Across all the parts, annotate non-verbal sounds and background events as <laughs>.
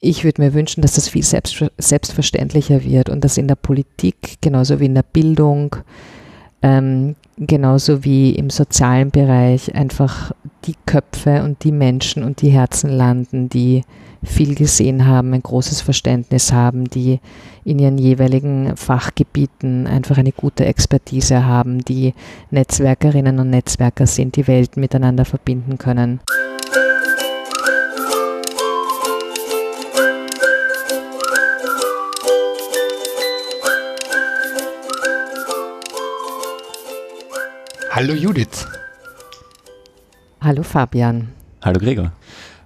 ich würde mir wünschen, dass das viel selbst, selbstverständlicher wird und dass in der Politik genauso wie in der Bildung, ähm, genauso wie im sozialen Bereich einfach die Köpfe und die Menschen und die Herzen landen, die viel gesehen haben, ein großes Verständnis haben, die in ihren jeweiligen Fachgebieten einfach eine gute Expertise haben, die Netzwerkerinnen und Netzwerker sind, die Welten miteinander verbinden können. Hallo Judith. Hallo Fabian. Hallo Gregor.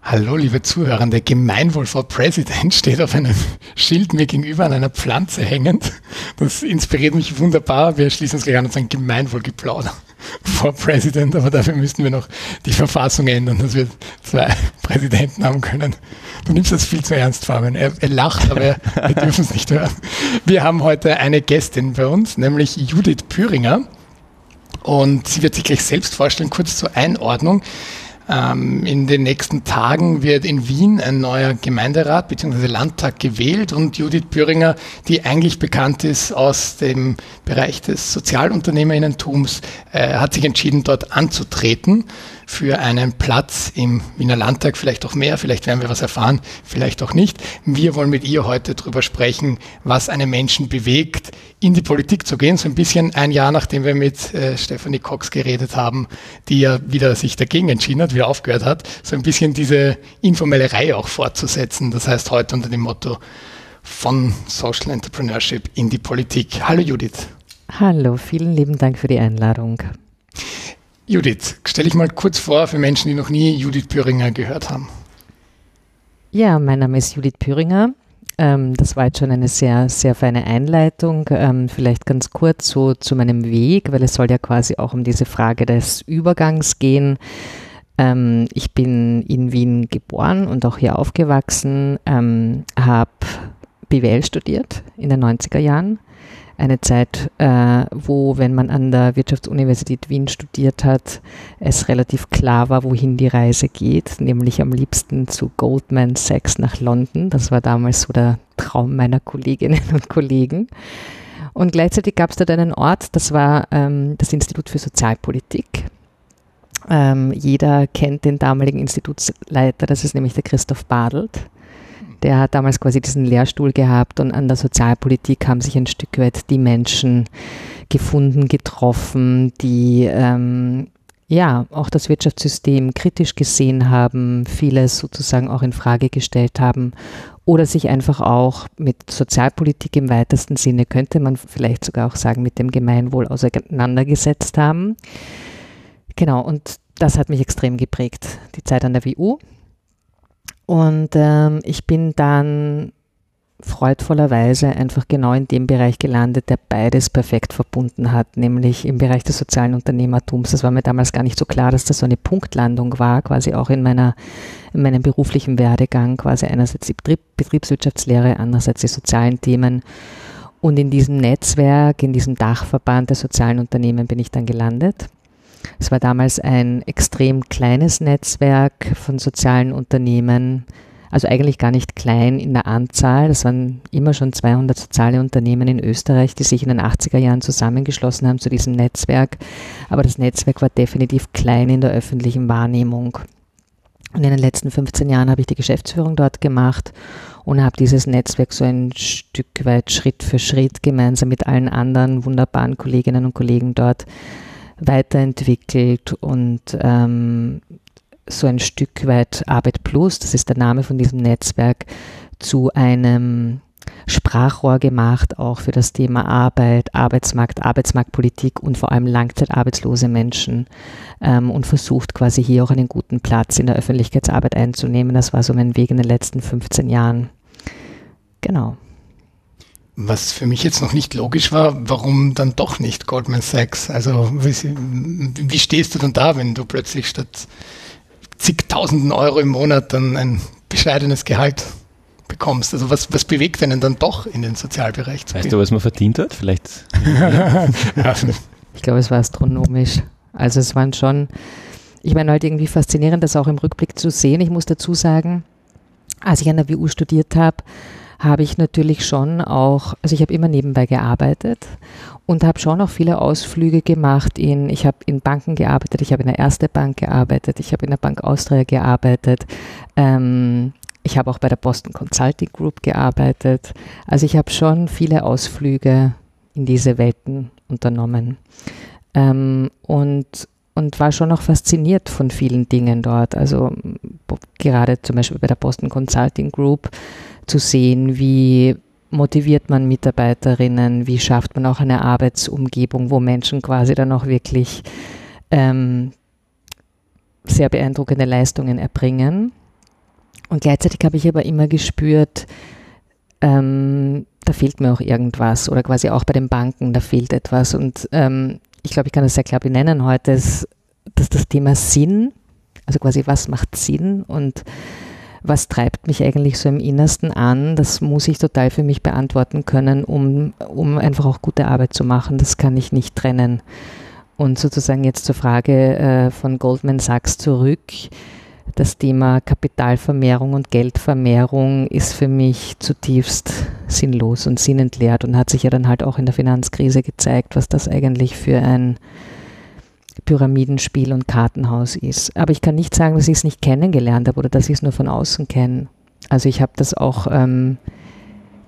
Hallo, liebe Zuhörer. Der Gemeinwohl for President steht auf einem Schild mir gegenüber an einer Pflanze hängend. Das inspiriert mich wunderbar. Wir schließen uns gleich an und sagen Gemeinwohlgeplauder for President, aber dafür müssten wir noch die Verfassung ändern, dass wir zwei Präsidenten haben können. Du nimmst das viel zu ernst, Fabian. Er, er lacht, aber wir dürfen es nicht hören. Wir haben heute eine Gästin bei uns, nämlich Judith Püringer. Und sie wird sich gleich selbst vorstellen, kurz zur Einordnung. Ähm, in den nächsten Tagen wird in Wien ein neuer Gemeinderat bzw. Landtag gewählt und Judith Büringer, die eigentlich bekannt ist aus dem Bereich des Sozialunternehmerinnentums, äh, hat sich entschieden, dort anzutreten für einen Platz im Wiener Landtag, vielleicht auch mehr, vielleicht werden wir was erfahren, vielleicht auch nicht. Wir wollen mit ihr heute darüber sprechen, was einen Menschen bewegt, in die Politik zu gehen, so ein bisschen ein Jahr nachdem wir mit äh, Stephanie Cox geredet haben, die ja wieder sich dagegen entschieden hat, wieder aufgehört hat, so ein bisschen diese informelle Reihe auch fortzusetzen. Das heißt heute unter dem Motto von Social Entrepreneurship in die Politik. Hallo Judith. Hallo, vielen lieben Dank für die Einladung. Judith, stell dich mal kurz vor für Menschen, die noch nie Judith Püringer gehört haben. Ja, mein Name ist Judith Püringer. Ähm, das war jetzt schon eine sehr, sehr feine Einleitung. Ähm, vielleicht ganz kurz so zu meinem Weg, weil es soll ja quasi auch um diese Frage des Übergangs gehen. Ähm, ich bin in Wien geboren und auch hier aufgewachsen, habe BWL studiert in den 90er Jahren eine Zeit, äh, wo, wenn man an der Wirtschaftsuniversität Wien studiert hat, es relativ klar war, wohin die Reise geht, nämlich am liebsten zu Goldman Sachs nach London. Das war damals so der Traum meiner Kolleginnen und Kollegen. Und gleichzeitig gab es dort einen Ort, das war ähm, das Institut für Sozialpolitik. Ähm, jeder kennt den damaligen Institutsleiter, das ist nämlich der Christoph Badelt. Der hat damals quasi diesen Lehrstuhl gehabt und an der Sozialpolitik haben sich ein Stück weit die Menschen gefunden, getroffen, die ähm, ja auch das Wirtschaftssystem kritisch gesehen haben, vieles sozusagen auch in Frage gestellt haben oder sich einfach auch mit Sozialpolitik im weitesten Sinne, könnte man vielleicht sogar auch sagen, mit dem Gemeinwohl auseinandergesetzt haben. Genau, und das hat mich extrem geprägt, die Zeit an der WU. Und ähm, ich bin dann freudvollerweise einfach genau in dem Bereich gelandet, der beides perfekt verbunden hat, nämlich im Bereich des sozialen Unternehmertums. Das war mir damals gar nicht so klar, dass das so eine Punktlandung war, quasi auch in meiner in meinem beruflichen Werdegang, quasi einerseits die Betrieb, Betriebswirtschaftslehre, andererseits die sozialen Themen. Und in diesem Netzwerk, in diesem Dachverband der sozialen Unternehmen bin ich dann gelandet. Es war damals ein extrem kleines Netzwerk von sozialen Unternehmen, also eigentlich gar nicht klein in der Anzahl. Das waren immer schon 200 soziale Unternehmen in Österreich, die sich in den 80er Jahren zusammengeschlossen haben zu diesem Netzwerk. Aber das Netzwerk war definitiv klein in der öffentlichen Wahrnehmung. Und in den letzten 15 Jahren habe ich die Geschäftsführung dort gemacht und habe dieses Netzwerk so ein Stück weit Schritt für Schritt gemeinsam mit allen anderen wunderbaren Kolleginnen und Kollegen dort weiterentwickelt und ähm, so ein Stück weit Arbeit Plus, das ist der Name von diesem Netzwerk, zu einem Sprachrohr gemacht, auch für das Thema Arbeit, Arbeitsmarkt, Arbeitsmarktpolitik und vor allem langzeitarbeitslose Menschen ähm, und versucht quasi hier auch einen guten Platz in der Öffentlichkeitsarbeit einzunehmen. Das war so mein Weg in den letzten 15 Jahren. Genau. Was für mich jetzt noch nicht logisch war, warum dann doch nicht Goldman Sachs? Also wie, wie stehst du dann da, wenn du plötzlich statt zigtausenden Euro im Monat dann ein bescheidenes Gehalt bekommst? Also was, was bewegt einen dann doch in den Sozialbereich zu weißt gehen? Weißt du, was man verdient hat? Vielleicht. ich glaube, es war astronomisch. Also es waren schon, ich meine halt irgendwie faszinierend, das auch im Rückblick zu sehen. Ich muss dazu sagen, als ich an der WU studiert habe, habe ich natürlich schon auch, also ich habe immer nebenbei gearbeitet und habe schon auch viele Ausflüge gemacht in, ich habe in Banken gearbeitet, ich habe in der Erste Bank gearbeitet, ich habe in der Bank Austria gearbeitet, ähm, ich habe auch bei der Boston Consulting Group gearbeitet. Also ich habe schon viele Ausflüge in diese Welten unternommen ähm, und und war schon auch fasziniert von vielen Dingen dort. Also gerade zum Beispiel bei der Boston Consulting Group zu sehen, wie motiviert man Mitarbeiterinnen, wie schafft man auch eine Arbeitsumgebung, wo Menschen quasi dann auch wirklich ähm, sehr beeindruckende Leistungen erbringen. Und gleichzeitig habe ich aber immer gespürt, ähm, da fehlt mir auch irgendwas oder quasi auch bei den Banken, da fehlt etwas. Und ähm, ich glaube, ich kann das sehr klar benennen heute, ist, dass das Thema Sinn, also quasi was macht Sinn und was treibt mich eigentlich so im Innersten an, das muss ich total für mich beantworten können, um, um einfach auch gute Arbeit zu machen. Das kann ich nicht trennen. Und sozusagen jetzt zur Frage äh, von Goldman Sachs zurück. Das Thema Kapitalvermehrung und Geldvermehrung ist für mich zutiefst sinnlos und sinnentleert und hat sich ja dann halt auch in der Finanzkrise gezeigt, was das eigentlich für ein Pyramidenspiel und Kartenhaus ist. Aber ich kann nicht sagen, dass ich es nicht kennengelernt habe oder dass ich es nur von außen kenne. Also ich habe das auch ähm,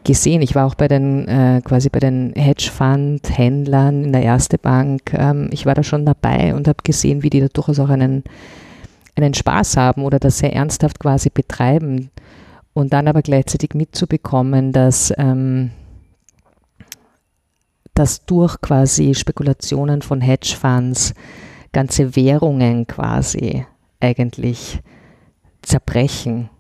gesehen. Ich war auch bei den äh, quasi bei den Hedgefund-Händlern in der Erste Bank. Ähm, ich war da schon dabei und habe gesehen, wie die da durchaus auch einen, einen Spaß haben oder das sehr ernsthaft quasi betreiben. Und dann aber gleichzeitig mitzubekommen, dass ähm, dass durch quasi Spekulationen von Hedgefonds ganze Währungen quasi eigentlich zerbrechen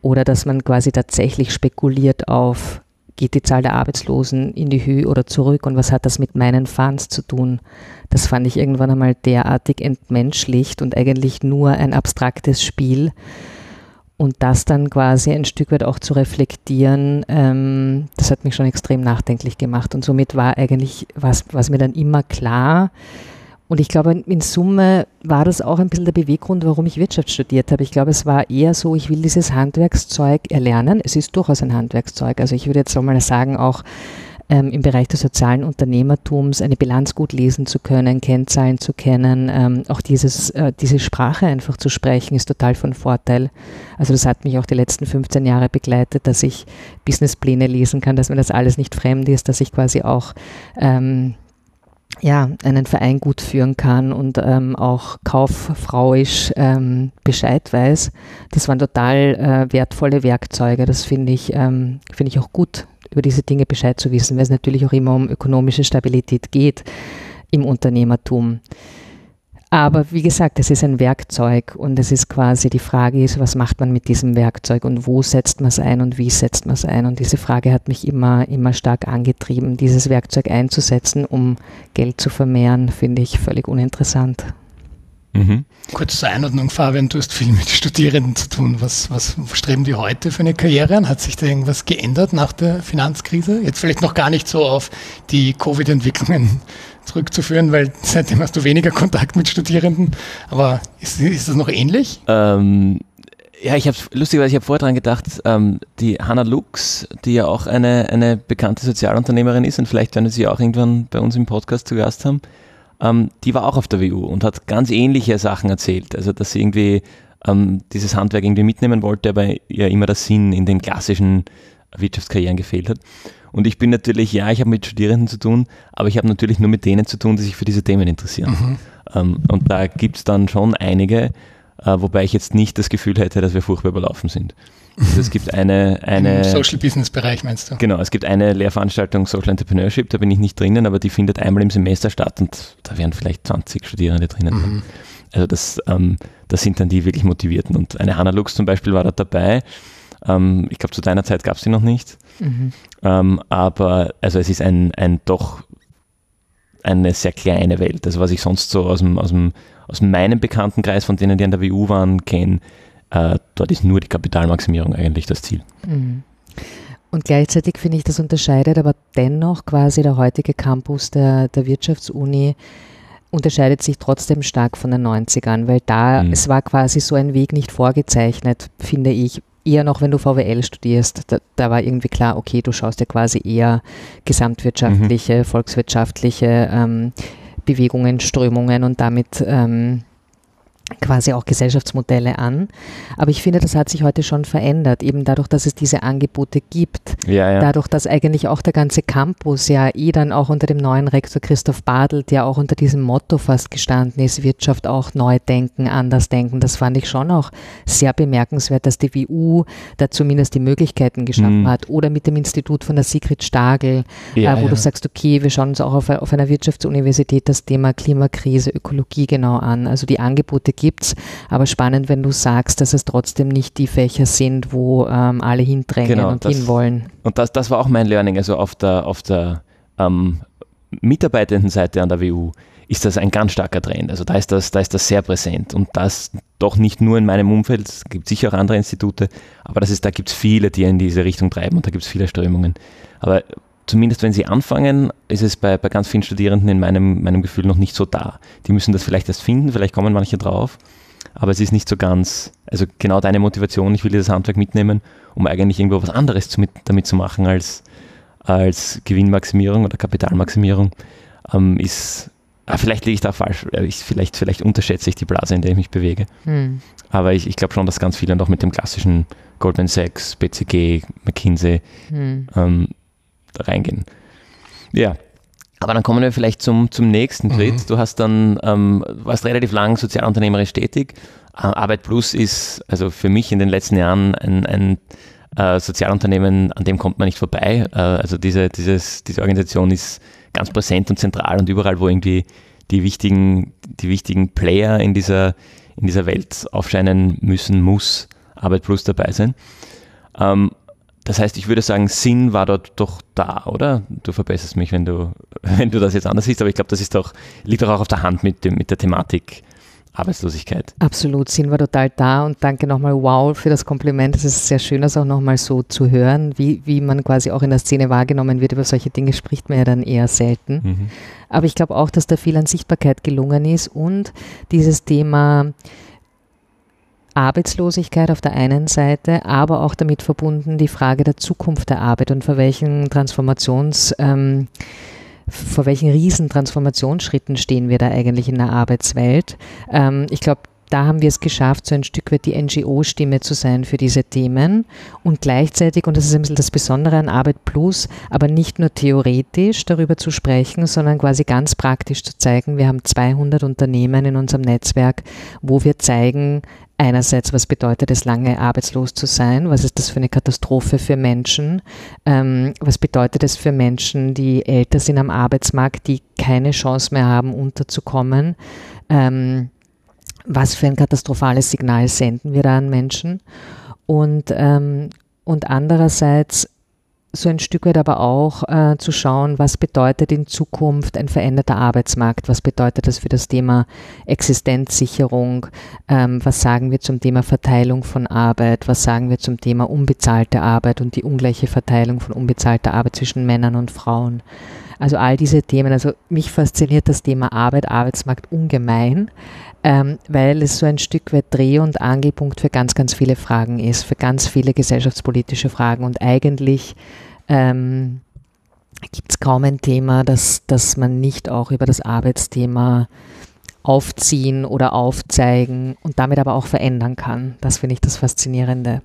oder dass man quasi tatsächlich spekuliert auf, geht die Zahl der Arbeitslosen in die Höhe oder zurück und was hat das mit meinen Funds zu tun? Das fand ich irgendwann einmal derartig entmenschlicht und eigentlich nur ein abstraktes Spiel, und das dann quasi ein Stück weit auch zu reflektieren, ähm, das hat mich schon extrem nachdenklich gemacht. Und somit war eigentlich, was, mir dann immer klar, und ich glaube, in Summe war das auch ein bisschen der Beweggrund, warum ich Wirtschaft studiert habe. Ich glaube, es war eher so, ich will dieses Handwerkszeug erlernen. Es ist durchaus ein Handwerkszeug. Also ich würde jetzt auch mal sagen, auch ähm, im Bereich des sozialen Unternehmertums eine Bilanz gut lesen zu können, Kennzahlen zu kennen, ähm, auch dieses, äh, diese Sprache einfach zu sprechen, ist total von Vorteil. Also das hat mich auch die letzten 15 Jahre begleitet, dass ich Businesspläne lesen kann, dass mir das alles nicht fremd ist, dass ich quasi auch ähm, ja, einen Verein gut führen kann und ähm, auch kauffrauisch ähm, Bescheid weiß. Das waren total äh, wertvolle Werkzeuge. Das finde ich, ähm, finde ich auch gut, über diese Dinge Bescheid zu wissen, weil es natürlich auch immer um ökonomische Stabilität geht im Unternehmertum. Aber wie gesagt, es ist ein Werkzeug und es ist quasi die Frage ist, was macht man mit diesem Werkzeug und wo setzt man es ein und wie setzt man es ein? Und diese Frage hat mich immer, immer stark angetrieben, dieses Werkzeug einzusetzen, um Geld zu vermehren, finde ich völlig uninteressant. Mhm. Kurz zur Einordnung, Fabian, du hast viel mit Studierenden zu tun. Was, was streben die heute für eine Karriere an? Hat sich da irgendwas geändert nach der Finanzkrise? Jetzt vielleicht noch gar nicht so auf die Covid-Entwicklungen <laughs> zurückzuführen, weil seitdem hast du weniger Kontakt mit Studierenden. Aber ist, ist das noch ähnlich? Ähm, ja, ich habe lustigerweise, ich habe vorher dran gedacht, ähm, die Hannah Lux, die ja auch eine, eine bekannte Sozialunternehmerin ist und vielleicht werden sie auch irgendwann bei uns im Podcast zu Gast haben, ähm, die war auch auf der WU und hat ganz ähnliche Sachen erzählt. Also, dass sie irgendwie ähm, dieses Handwerk irgendwie mitnehmen wollte, aber ja immer der Sinn in den klassischen Wirtschaftskarrieren gefehlt hat. Und ich bin natürlich, ja, ich habe mit Studierenden zu tun, aber ich habe natürlich nur mit denen zu tun, die sich für diese Themen interessieren. Mhm. Ähm, und da gibt es dann schon einige, äh, wobei ich jetzt nicht das Gefühl hätte, dass wir furchtbar überlaufen sind. Also es gibt eine, <laughs> eine Im Social Business Bereich meinst du? Genau, es gibt eine Lehrveranstaltung Social Entrepreneurship, da bin ich nicht drinnen, aber die findet einmal im Semester statt und da wären vielleicht 20 Studierende drinnen. Mhm. Also das, ähm, das sind dann die wirklich Motivierten. Und eine Hannah Lux zum Beispiel war da dabei. Ähm, ich glaube, zu deiner Zeit gab es sie noch nicht. Mhm. Ähm, aber also es ist ein, ein doch eine sehr kleine Welt. Also was ich sonst so aus, dem, aus, dem, aus meinem Bekanntenkreis, von denen die an der WU waren, kenne, äh, dort ist nur die Kapitalmaximierung eigentlich das Ziel. Mhm. Und gleichzeitig finde ich, das unterscheidet aber dennoch quasi der heutige Campus der, der Wirtschaftsuni unterscheidet sich trotzdem stark von den 90ern, weil da, mhm. es war quasi so ein Weg nicht vorgezeichnet, finde ich. Eher noch, wenn du VWL studierst, da, da, war irgendwie klar, okay, du schaust dir quasi eher gesamtwirtschaftliche, mhm. volkswirtschaftliche ähm, Bewegungen, Strömungen und damit ähm, quasi auch Gesellschaftsmodelle an. Aber ich finde, das hat sich heute schon verändert, eben dadurch, dass es diese Angebote gibt. Ja, ja. Dadurch, dass eigentlich auch der ganze Campus ja eh dann auch unter dem neuen Rektor Christoph Badelt ja auch unter diesem Motto fast gestanden ist, Wirtschaft auch neu denken, anders denken. Das fand ich schon auch sehr bemerkenswert, dass die WU da zumindest die Möglichkeiten geschaffen mhm. hat. Oder mit dem Institut von der Sigrid Stagel, ja, äh, wo du sagst, okay, wir schauen uns auch auf, auf einer Wirtschaftsuniversität das Thema Klimakrise, Ökologie genau an. Also die Angebote gibt es. Aber spannend, wenn du sagst, dass es trotzdem nicht die Fächer sind, wo ähm, alle hindrängen genau, und das, hinwollen. Und das, das war auch mein Learning. Also auf der, auf der ähm, Mitarbeitendenseite an der WU ist das ein ganz starker Trend. Also da ist das, da ist das sehr präsent. Und das doch nicht nur in meinem Umfeld, es gibt sicher auch andere Institute, aber das ist, da gibt es viele, die in diese Richtung treiben und da gibt es viele Strömungen. Aber zumindest wenn sie anfangen, ist es bei, bei ganz vielen Studierenden in meinem, meinem Gefühl noch nicht so da. Die müssen das vielleicht erst finden, vielleicht kommen manche drauf, aber es ist nicht so ganz, also genau deine Motivation, ich will dieses Handwerk mitnehmen, um eigentlich irgendwo was anderes zu, mit, damit zu machen als, als Gewinnmaximierung oder Kapitalmaximierung, ähm, ist, ah, vielleicht liege ich da falsch, äh, ich, vielleicht, vielleicht unterschätze ich die Blase, in der ich mich bewege. Hm. Aber ich, ich glaube schon, dass ganz viele noch mit dem klassischen Goldman Sachs, BCG, McKinsey hm. ähm, reingehen. Ja, aber dann kommen wir vielleicht zum, zum nächsten mhm. Schritt. Du hast dann, ähm, warst relativ lang sozialunternehmerisch tätig. Äh, Arbeit Plus ist also für mich in den letzten Jahren ein, ein äh, Sozialunternehmen, an dem kommt man nicht vorbei. Äh, also diese, dieses, diese Organisation ist ganz präsent und zentral und überall, wo irgendwie die wichtigen, die wichtigen Player in dieser, in dieser Welt aufscheinen müssen, muss Arbeit Plus dabei sein. Ähm, das heißt, ich würde sagen, Sinn war dort doch da, oder? Du verbesserst mich, wenn du, <laughs> wenn du das jetzt anders siehst, aber ich glaube, das ist doch, liegt doch auch auf der Hand mit, dem, mit der Thematik Arbeitslosigkeit. Absolut, Sinn war total da und danke nochmal, wow, für das Kompliment. Es ist sehr schön, das auch nochmal so zu hören, wie, wie man quasi auch in der Szene wahrgenommen wird. Über solche Dinge spricht man ja dann eher selten. Mhm. Aber ich glaube auch, dass da viel an Sichtbarkeit gelungen ist und dieses Thema, Arbeitslosigkeit auf der einen Seite, aber auch damit verbunden die Frage der Zukunft der Arbeit und vor welchen Transformations, ähm, vor welchen riesen Transformationsschritten stehen wir da eigentlich in der Arbeitswelt. Ähm, ich glaube, da haben wir es geschafft, so ein Stück weit die NGO-Stimme zu sein für diese Themen und gleichzeitig, und das ist ein bisschen das Besondere an Arbeit Plus, aber nicht nur theoretisch darüber zu sprechen, sondern quasi ganz praktisch zu zeigen, wir haben 200 Unternehmen in unserem Netzwerk, wo wir zeigen, einerseits, was bedeutet es, lange arbeitslos zu sein? Was ist das für eine Katastrophe für Menschen? Ähm, was bedeutet es für Menschen, die älter sind am Arbeitsmarkt, die keine Chance mehr haben, unterzukommen? Ähm, was für ein katastrophales Signal senden wir da an Menschen? Und, ähm, und andererseits so ein Stück weit aber auch äh, zu schauen, was bedeutet in Zukunft ein veränderter Arbeitsmarkt, was bedeutet das für das Thema Existenzsicherung, ähm, was sagen wir zum Thema Verteilung von Arbeit, was sagen wir zum Thema unbezahlte Arbeit und die ungleiche Verteilung von unbezahlter Arbeit zwischen Männern und Frauen. Also all diese Themen, also mich fasziniert das Thema Arbeit, Arbeitsmarkt ungemein, ähm, weil es so ein Stück weit Dreh- und Angelpunkt für ganz, ganz viele Fragen ist, für ganz viele gesellschaftspolitische Fragen und eigentlich ähm, gibt es kaum ein Thema, das, das man nicht auch über das Arbeitsthema aufziehen oder aufzeigen und damit aber auch verändern kann. Das finde ich das Faszinierende.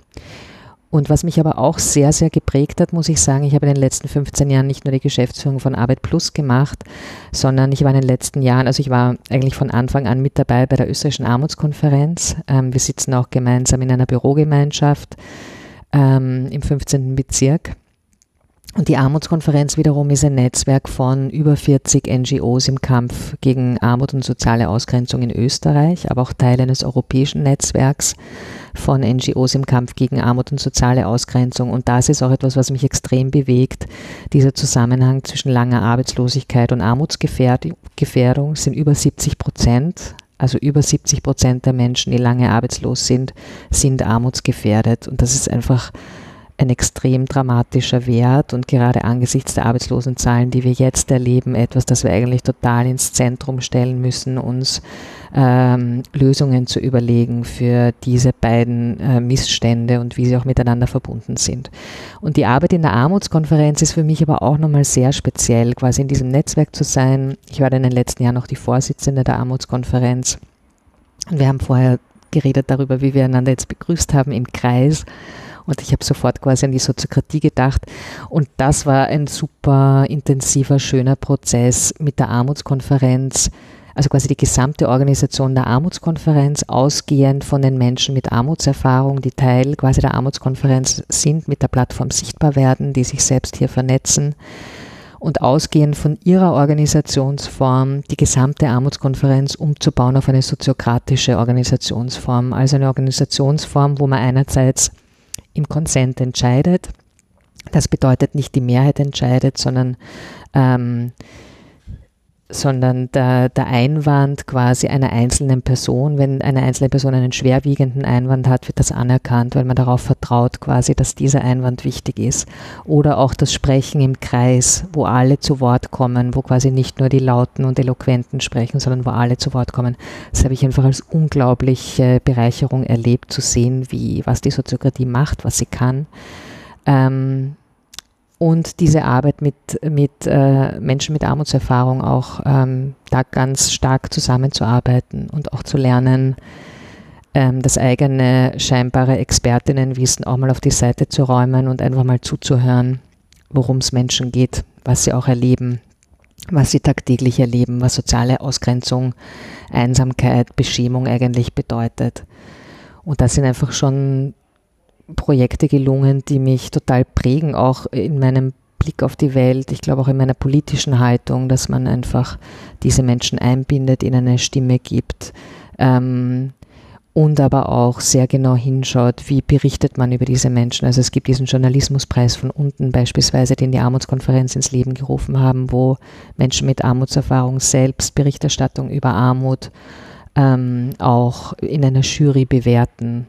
Und was mich aber auch sehr, sehr geprägt hat, muss ich sagen, ich habe in den letzten 15 Jahren nicht nur die Geschäftsführung von Arbeit Plus gemacht, sondern ich war in den letzten Jahren, also ich war eigentlich von Anfang an mit dabei bei der österreichischen Armutskonferenz. Ähm, wir sitzen auch gemeinsam in einer Bürogemeinschaft ähm, im 15. Bezirk. Und die Armutskonferenz wiederum ist ein Netzwerk von über 40 NGOs im Kampf gegen Armut und soziale Ausgrenzung in Österreich, aber auch Teil eines europäischen Netzwerks von NGOs im Kampf gegen Armut und soziale Ausgrenzung. Und das ist auch etwas, was mich extrem bewegt. Dieser Zusammenhang zwischen langer Arbeitslosigkeit und Armutsgefährdung sind über 70 Prozent. Also über 70 Prozent der Menschen, die lange arbeitslos sind, sind armutsgefährdet. Und das ist einfach ein extrem dramatischer Wert und gerade angesichts der Arbeitslosenzahlen, die wir jetzt erleben, etwas, das wir eigentlich total ins Zentrum stellen müssen, uns ähm, Lösungen zu überlegen für diese beiden äh, Missstände und wie sie auch miteinander verbunden sind. Und die Arbeit in der Armutskonferenz ist für mich aber auch nochmal sehr speziell, quasi in diesem Netzwerk zu sein. Ich war in den letzten Jahren noch die Vorsitzende der Armutskonferenz. Und wir haben vorher geredet darüber, wie wir einander jetzt begrüßt haben im Kreis. Und ich habe sofort quasi an die Soziokratie gedacht. Und das war ein super intensiver, schöner Prozess mit der Armutskonferenz. Also quasi die gesamte Organisation der Armutskonferenz, ausgehend von den Menschen mit Armutserfahrung, die Teil quasi der Armutskonferenz sind, mit der Plattform sichtbar werden, die sich selbst hier vernetzen und ausgehend von ihrer Organisationsform die gesamte Armutskonferenz umzubauen auf eine soziokratische Organisationsform, also eine Organisationsform, wo man einerseits im Konsent entscheidet. Das bedeutet nicht die Mehrheit entscheidet, sondern ähm, sondern der, der Einwand quasi einer einzelnen Person, wenn eine einzelne Person einen schwerwiegenden Einwand hat, wird das anerkannt, weil man darauf vertraut quasi, dass dieser Einwand wichtig ist. Oder auch das Sprechen im Kreis, wo alle zu Wort kommen, wo quasi nicht nur die Lauten und Eloquenten sprechen, sondern wo alle zu Wort kommen. Das habe ich einfach als unglaubliche Bereicherung erlebt, zu sehen, wie, was die Soziokratie macht, was sie kann. Ähm, und diese Arbeit mit, mit äh, Menschen mit Armutserfahrung auch ähm, da ganz stark zusammenzuarbeiten und auch zu lernen, ähm, das eigene scheinbare Expertinnenwissen auch mal auf die Seite zu räumen und einfach mal zuzuhören, worum es Menschen geht, was sie auch erleben, was sie tagtäglich erleben, was soziale Ausgrenzung, Einsamkeit, Beschämung eigentlich bedeutet. Und das sind einfach schon Projekte gelungen, die mich total prägen, auch in meinem Blick auf die Welt, ich glaube auch in meiner politischen Haltung, dass man einfach diese Menschen einbindet, ihnen eine Stimme gibt ähm, und aber auch sehr genau hinschaut, wie berichtet man über diese Menschen. Also es gibt diesen Journalismuspreis von unten beispielsweise, den die Armutskonferenz ins Leben gerufen haben, wo Menschen mit Armutserfahrung selbst Berichterstattung über Armut ähm, auch in einer Jury bewerten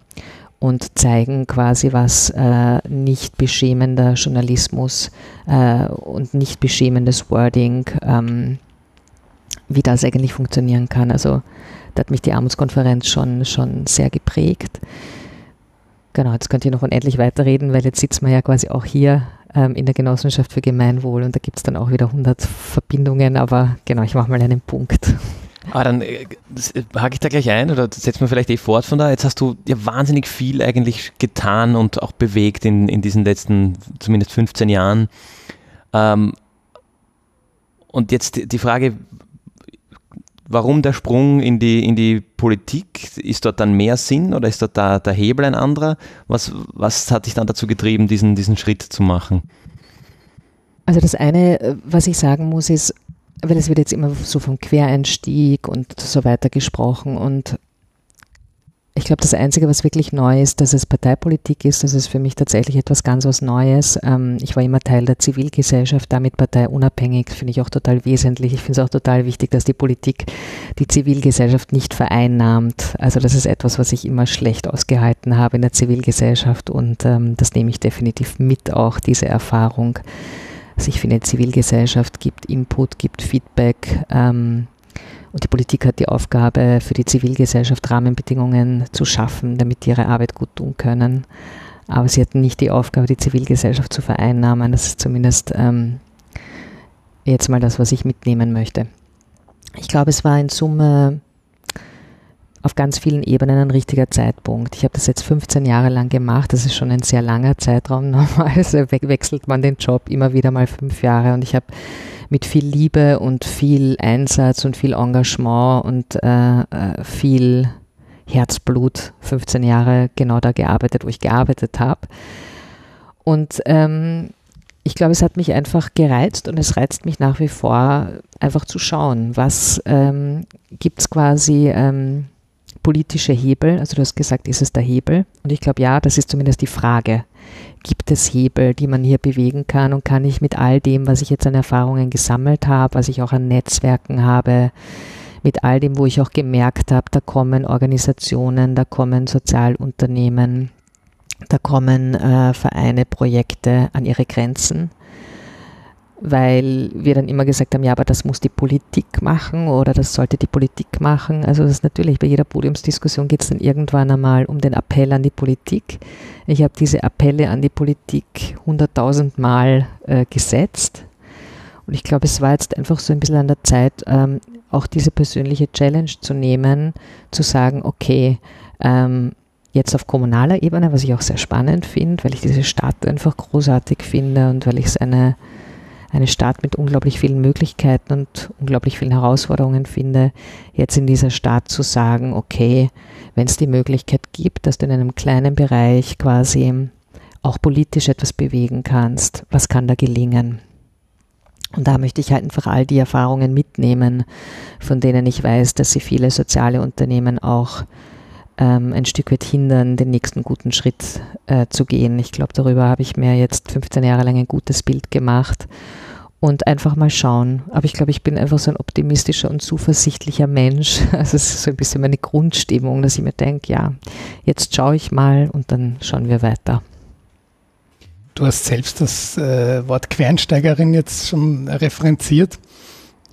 und zeigen quasi, was äh, nicht beschämender Journalismus äh, und nicht beschämendes Wording, ähm, wie das eigentlich funktionieren kann. Also da hat mich die Armutskonferenz schon, schon sehr geprägt. Genau, jetzt könnt ihr noch unendlich weiterreden, weil jetzt sitzt man ja quasi auch hier ähm, in der Genossenschaft für Gemeinwohl und da gibt es dann auch wieder 100 Verbindungen, aber genau, ich mache mal einen Punkt. Ah, dann äh, äh, hake ich da gleich ein oder setzen wir vielleicht eh fort von da. Jetzt hast du ja wahnsinnig viel eigentlich getan und auch bewegt in, in diesen letzten zumindest 15 Jahren. Ähm, und jetzt die Frage, warum der Sprung in die, in die Politik? Ist dort dann mehr Sinn oder ist dort da, der Hebel ein anderer? Was, was hat dich dann dazu getrieben, diesen, diesen Schritt zu machen? Also das eine, äh, was ich sagen muss, ist, weil es wird jetzt immer so vom Quereinstieg und so weiter gesprochen und ich glaube, das Einzige, was wirklich neu ist, dass es Parteipolitik ist, das ist für mich tatsächlich etwas ganz was Neues. Ähm, ich war immer Teil der Zivilgesellschaft, damit parteiunabhängig, finde ich auch total wesentlich. Ich finde es auch total wichtig, dass die Politik die Zivilgesellschaft nicht vereinnahmt. Also das ist etwas, was ich immer schlecht ausgehalten habe in der Zivilgesellschaft und ähm, das nehme ich definitiv mit, auch diese Erfahrung. Also ich finde, Zivilgesellschaft gibt Input, gibt Feedback ähm, und die Politik hat die Aufgabe, für die Zivilgesellschaft Rahmenbedingungen zu schaffen, damit die ihre Arbeit gut tun können. Aber sie hatten nicht die Aufgabe, die Zivilgesellschaft zu vereinnahmen. Das ist zumindest ähm, jetzt mal das, was ich mitnehmen möchte. Ich glaube, es war in Summe auf ganz vielen Ebenen ein richtiger Zeitpunkt. Ich habe das jetzt 15 Jahre lang gemacht. Das ist schon ein sehr langer Zeitraum. <laughs> Normalerweise wechselt man den Job immer wieder mal fünf Jahre und ich habe mit viel Liebe und viel Einsatz und viel Engagement und äh, äh viel Herzblut 15 Jahre genau da gearbeitet, wo ich gearbeitet habe. Und ähm, ich glaube, es hat mich einfach gereizt und es reizt mich nach wie vor, einfach zu schauen, was ähm, gibt es quasi ähm, politische Hebel? Also du hast gesagt, ist es der Hebel? Und ich glaube, ja, das ist zumindest die Frage. Gibt es Hebel, die man hier bewegen kann? Und kann ich mit all dem, was ich jetzt an Erfahrungen gesammelt habe, was ich auch an Netzwerken habe, mit all dem, wo ich auch gemerkt habe, da kommen Organisationen, da kommen Sozialunternehmen, Da kommen äh, Vereine, Projekte an ihre Grenzen weil wir dann immer gesagt haben, ja, aber das muss die Politik machen oder das sollte die Politik machen. Also das ist natürlich bei jeder Podiumsdiskussion geht es dann irgendwann einmal um den Appell an die Politik. Ich habe diese Appelle an die Politik hunderttausend Mal äh, gesetzt und ich glaube, es war jetzt einfach so ein bisschen an der Zeit, ähm, auch diese persönliche Challenge zu nehmen, zu sagen, okay, ähm, jetzt auf kommunaler Ebene, was ich auch sehr spannend finde, weil ich diese Stadt einfach großartig finde und weil ich es eine eine Stadt mit unglaublich vielen Möglichkeiten und unglaublich vielen Herausforderungen finde, jetzt in dieser Stadt zu sagen, okay, wenn es die Möglichkeit gibt, dass du in einem kleinen Bereich quasi auch politisch etwas bewegen kannst, was kann da gelingen? Und da möchte ich halt einfach all die Erfahrungen mitnehmen, von denen ich weiß, dass sie viele soziale Unternehmen auch ähm, ein Stück weit hindern, den nächsten guten Schritt äh, zu gehen. Ich glaube, darüber habe ich mir jetzt 15 Jahre lang ein gutes Bild gemacht und einfach mal schauen. Aber ich glaube, ich bin einfach so ein optimistischer und zuversichtlicher Mensch. <laughs> Also es ist so ein bisschen meine Grundstimmung, dass ich mir denke, ja, jetzt schaue ich mal und dann schauen wir weiter. Du hast selbst das äh, Wort Quernsteigerin jetzt schon referenziert.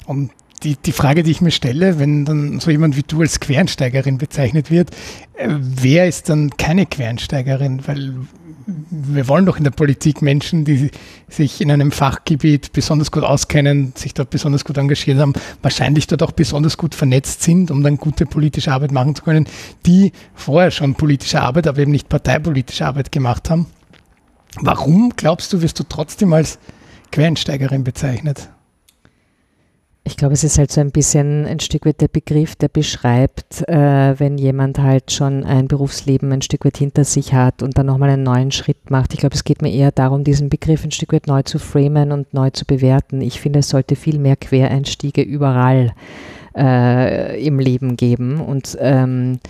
Und die, die Frage, die ich mir stelle, wenn dann so jemand wie du als Quernsteigerin bezeichnet wird, äh, wer ist dann keine Quernsteigerin? Weil wir wollen doch in der Politik Menschen, die sich in einem Fachgebiet besonders gut auskennen, sich dort besonders gut engagiert haben, wahrscheinlich dort auch besonders gut vernetzt sind, um dann gute politische Arbeit machen zu können, die vorher schon politische Arbeit, aber eben nicht parteipolitische Arbeit gemacht haben. Warum glaubst du, wirst du trotzdem als Quereinsteigerin bezeichnet? Ich glaube, es ist halt so ein bisschen ein Stück weit der Begriff, der beschreibt, äh, wenn jemand halt schon ein Berufsleben ein Stück weit hinter sich hat und dann nochmal einen neuen Schritt macht. Ich glaube, es geht mir eher darum, diesen Begriff ein Stück weit neu zu framen und neu zu bewerten. Ich finde, es sollte viel mehr Quereinstiege überall äh, im Leben geben. Und ähm,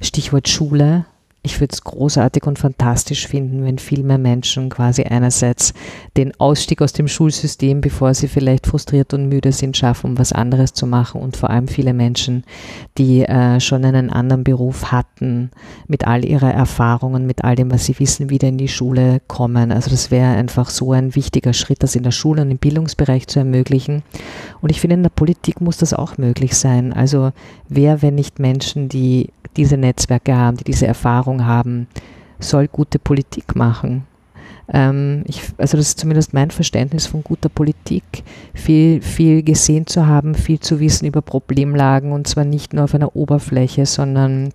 Stichwort Schule ich würde es großartig und fantastisch finden, wenn viel mehr Menschen quasi einerseits den Ausstieg aus dem Schulsystem, bevor sie vielleicht frustriert und müde sind, schaffen, um was anderes zu machen und vor allem viele Menschen, die äh, schon einen anderen Beruf hatten, mit all ihrer Erfahrungen, mit all dem, was sie wissen, wieder in die Schule kommen. Also das wäre einfach so ein wichtiger Schritt, das in der Schule und im Bildungsbereich zu ermöglichen. Und ich finde, in der Politik muss das auch möglich sein. Also wer, wenn nicht Menschen, die diese Netzwerke haben, die diese Erfahrung haben, soll gute Politik machen. Ähm, ich, also das ist zumindest mein Verständnis von guter Politik, viel, viel gesehen zu haben, viel zu wissen über Problemlagen und zwar nicht nur auf einer Oberfläche, sondern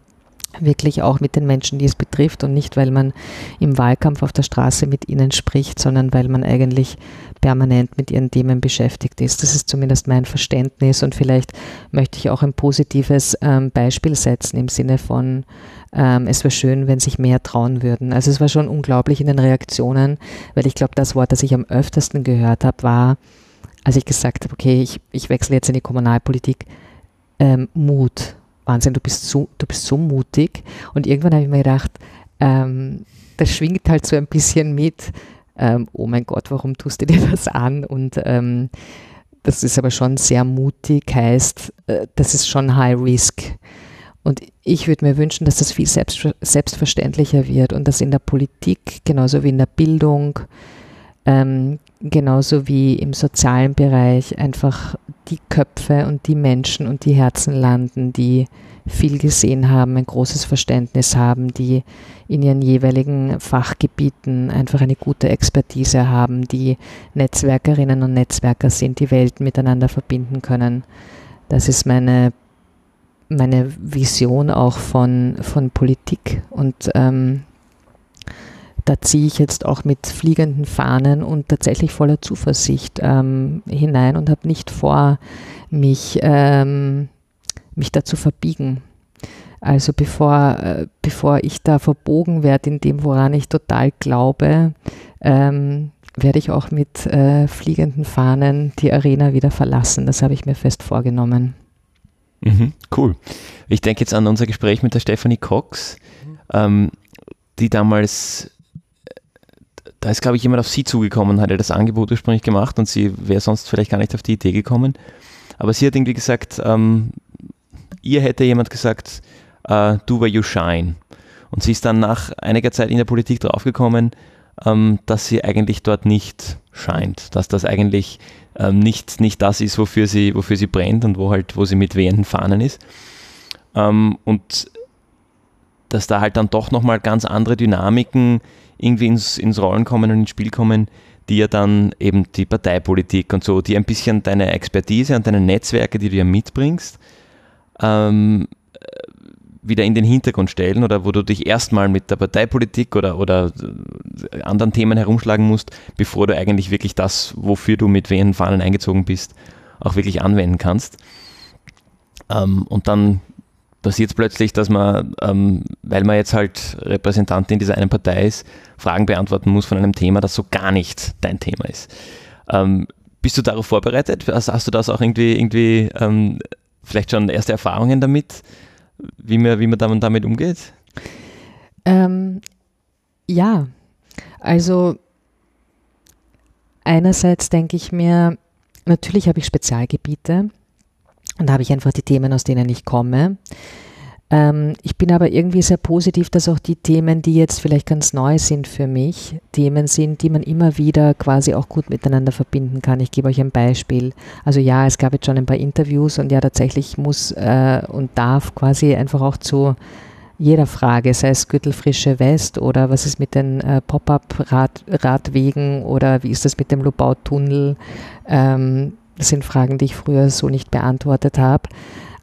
wirklich auch mit den Menschen, die es betrifft und nicht, weil man im Wahlkampf auf der Straße mit ihnen spricht, sondern weil man eigentlich permanent mit ihren Themen beschäftigt ist. Das ist zumindest mein Verständnis und vielleicht möchte ich auch ein positives ähm, Beispiel setzen im Sinne von, ähm, es wäre schön, wenn sich mehr trauen würden. Also es war schon unglaublich in den Reaktionen, weil ich glaube, das Wort, das ich am öftesten gehört habe, war, als ich gesagt habe, okay, ich, ich wechsle jetzt in die Kommunalpolitik, ähm, Mut Wahnsinn, du bist so, du bist so mutig. Und irgendwann habe ich mir gedacht, ähm, das schwingt halt so ein bisschen mit, ähm, oh mein Gott, warum tust du dir <laughs> das an? Und ähm, das ist aber schon sehr mutig, heißt, äh, das ist schon High Risk. Und ich würde mir wünschen, dass das viel selbst, selbstverständlicher wird und dass in der Politik, genauso wie in der Bildung, ähm, genauso wie im sozialen Bereich einfach die Köpfe und die Menschen und die Herzen landen, die viel gesehen haben, ein großes Verständnis haben, die in ihren jeweiligen Fachgebieten einfach eine gute Expertise haben, die Netzwerkerinnen und Netzwerker sind, die Welten miteinander verbinden können. Das ist meine, meine Vision auch von, von Politik und ähm, da ziehe ich jetzt auch mit fliegenden Fahnen und tatsächlich voller Zuversicht ähm, hinein und habe nicht vor, mich, ähm, mich da zu verbiegen. Also bevor, äh, bevor ich da verbogen werde in dem, woran ich total glaube, ähm, werde ich auch mit äh, fliegenden Fahnen die Arena wieder verlassen. Das habe ich mir fest vorgenommen. Mhm, cool. Ich denke jetzt an unser Gespräch mit der Stephanie Cox, ähm, die damals da ist, glaube ich, jemand auf sie zugekommen, hat er das Angebot ursprünglich gemacht und sie wäre sonst vielleicht gar nicht auf die Idee gekommen. Aber sie hat irgendwie gesagt, ähm, ihr hätte jemand gesagt, uh, do where you shine. Und sie ist dann nach einiger Zeit in der Politik draufgekommen, ähm, dass sie eigentlich dort nicht scheint, dass das eigentlich ähm, nicht, nicht das ist, wofür sie, wofür sie brennt und wo halt, wo sie mit wehenden Fahnen ist. Ähm, und dass da halt dann doch nochmal ganz andere Dynamiken irgendwie ins, ins Rollen kommen und ins Spiel kommen, die ja dann eben die Parteipolitik und so, die ein bisschen deine Expertise und deine Netzwerke, die du ja mitbringst, ähm, wieder in den Hintergrund stellen oder wo du dich erstmal mit der Parteipolitik oder, oder anderen Themen herumschlagen musst, bevor du eigentlich wirklich das, wofür du mit wehenden Fahnen eingezogen bist, auch wirklich anwenden kannst. Ähm, und dann passiert es plötzlich, dass man, ähm, weil man jetzt halt Repräsentantin dieser einen Partei ist, Fragen beantworten muss von einem Thema, das so gar nicht dein Thema ist. Ähm, bist du darauf vorbereitet? Also hast du das auch irgendwie, irgendwie ähm, vielleicht schon erste Erfahrungen damit, wie man, wie man damit, umgeht? Ähm, ja, also einerseits denke ich mir, natürlich habe ich Spezialgebiete und da habe ich einfach die Themen, aus denen ich komme. Ähm, ich bin aber irgendwie sehr positiv, dass auch die Themen, die jetzt vielleicht ganz neu sind für mich, Themen sind, die man immer wieder quasi auch gut miteinander verbinden kann. Ich gebe euch ein Beispiel. Also ja, es gab jetzt schon ein paar Interviews und ja, tatsächlich muss äh, und darf quasi einfach auch zu jeder Frage, sei es Gürtelfrische West oder was ist mit den äh, Pop-up-Radwegen oder wie ist das mit dem Lobau-Tunnel, ähm, das sind Fragen, die ich früher so nicht beantwortet habe.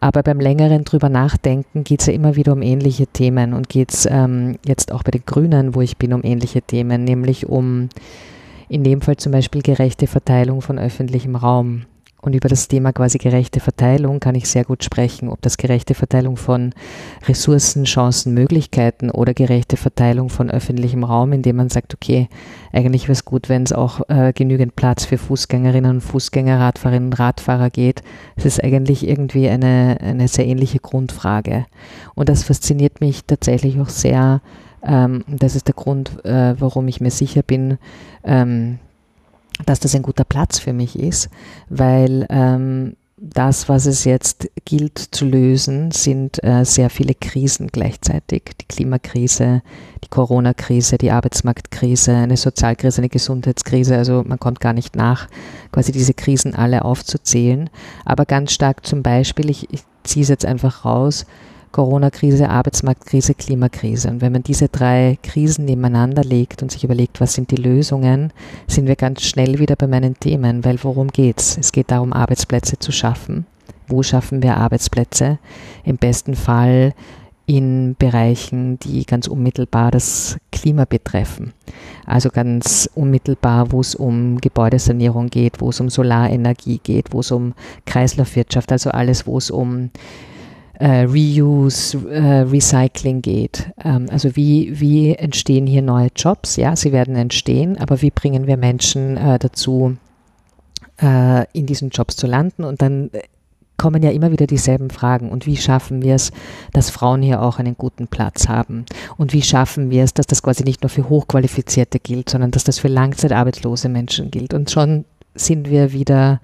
Aber beim längeren drüber nachdenken geht es ja immer wieder um ähnliche Themen und geht es ähm, jetzt auch bei den Grünen, wo ich bin, um ähnliche Themen, nämlich um in dem Fall zum Beispiel gerechte Verteilung von öffentlichem Raum. Und über das Thema quasi gerechte Verteilung kann ich sehr gut sprechen, ob das gerechte Verteilung von Ressourcen, Chancen, Möglichkeiten oder gerechte Verteilung von öffentlichem Raum, indem man sagt, okay, eigentlich wäre es gut, wenn es auch äh, genügend Platz für Fußgängerinnen und Fußgänger, Radfahrerinnen und Radfahrer geht. Es ist eigentlich irgendwie eine, eine sehr ähnliche Grundfrage. Und das fasziniert mich tatsächlich auch sehr. Ähm, das ist der Grund, äh, warum ich mir sicher bin, ähm, dass das ein guter Platz für mich ist, weil ähm, das, was es jetzt gilt zu lösen, sind äh, sehr viele Krisen gleichzeitig. Die Klimakrise, die Corona-Krise, die Arbeitsmarktkrise, eine Sozialkrise, eine Gesundheitskrise. Also man kommt gar nicht nach, quasi diese Krisen alle aufzuzählen. Aber ganz stark zum Beispiel, ich, ich ziehe es jetzt einfach raus, Corona-Krise, Arbeitsmarktkrise, Klimakrise. Und wenn man diese drei Krisen nebeneinander legt und sich überlegt, was sind die Lösungen, sind wir ganz schnell wieder bei meinen Themen, weil worum geht's? Es geht darum, Arbeitsplätze zu schaffen. Wo schaffen wir Arbeitsplätze? Im besten Fall in Bereichen, die ganz unmittelbar das Klima betreffen. Also ganz unmittelbar, wo es um Gebäudesanierung geht, wo es um Solarenergie geht, wo es um Kreislaufwirtschaft, also alles, wo es um äh, Reuse, äh, Recycling geht. Ähm, also wie, wie entstehen hier neue Jobs? Ja, sie werden entstehen, aber wie bringen wir Menschen äh, dazu, äh, in diesen Jobs zu landen? Und dann äh, kommen ja immer wieder dieselben Fragen. Und wie schaffen wir es, dass Frauen hier auch einen guten Platz haben? Und wie schaffen wir es, dass das quasi nicht nur für Hochqualifizierte gilt, sondern dass das für langzeitarbeitslose Menschen gilt? Und schon sind wir wieder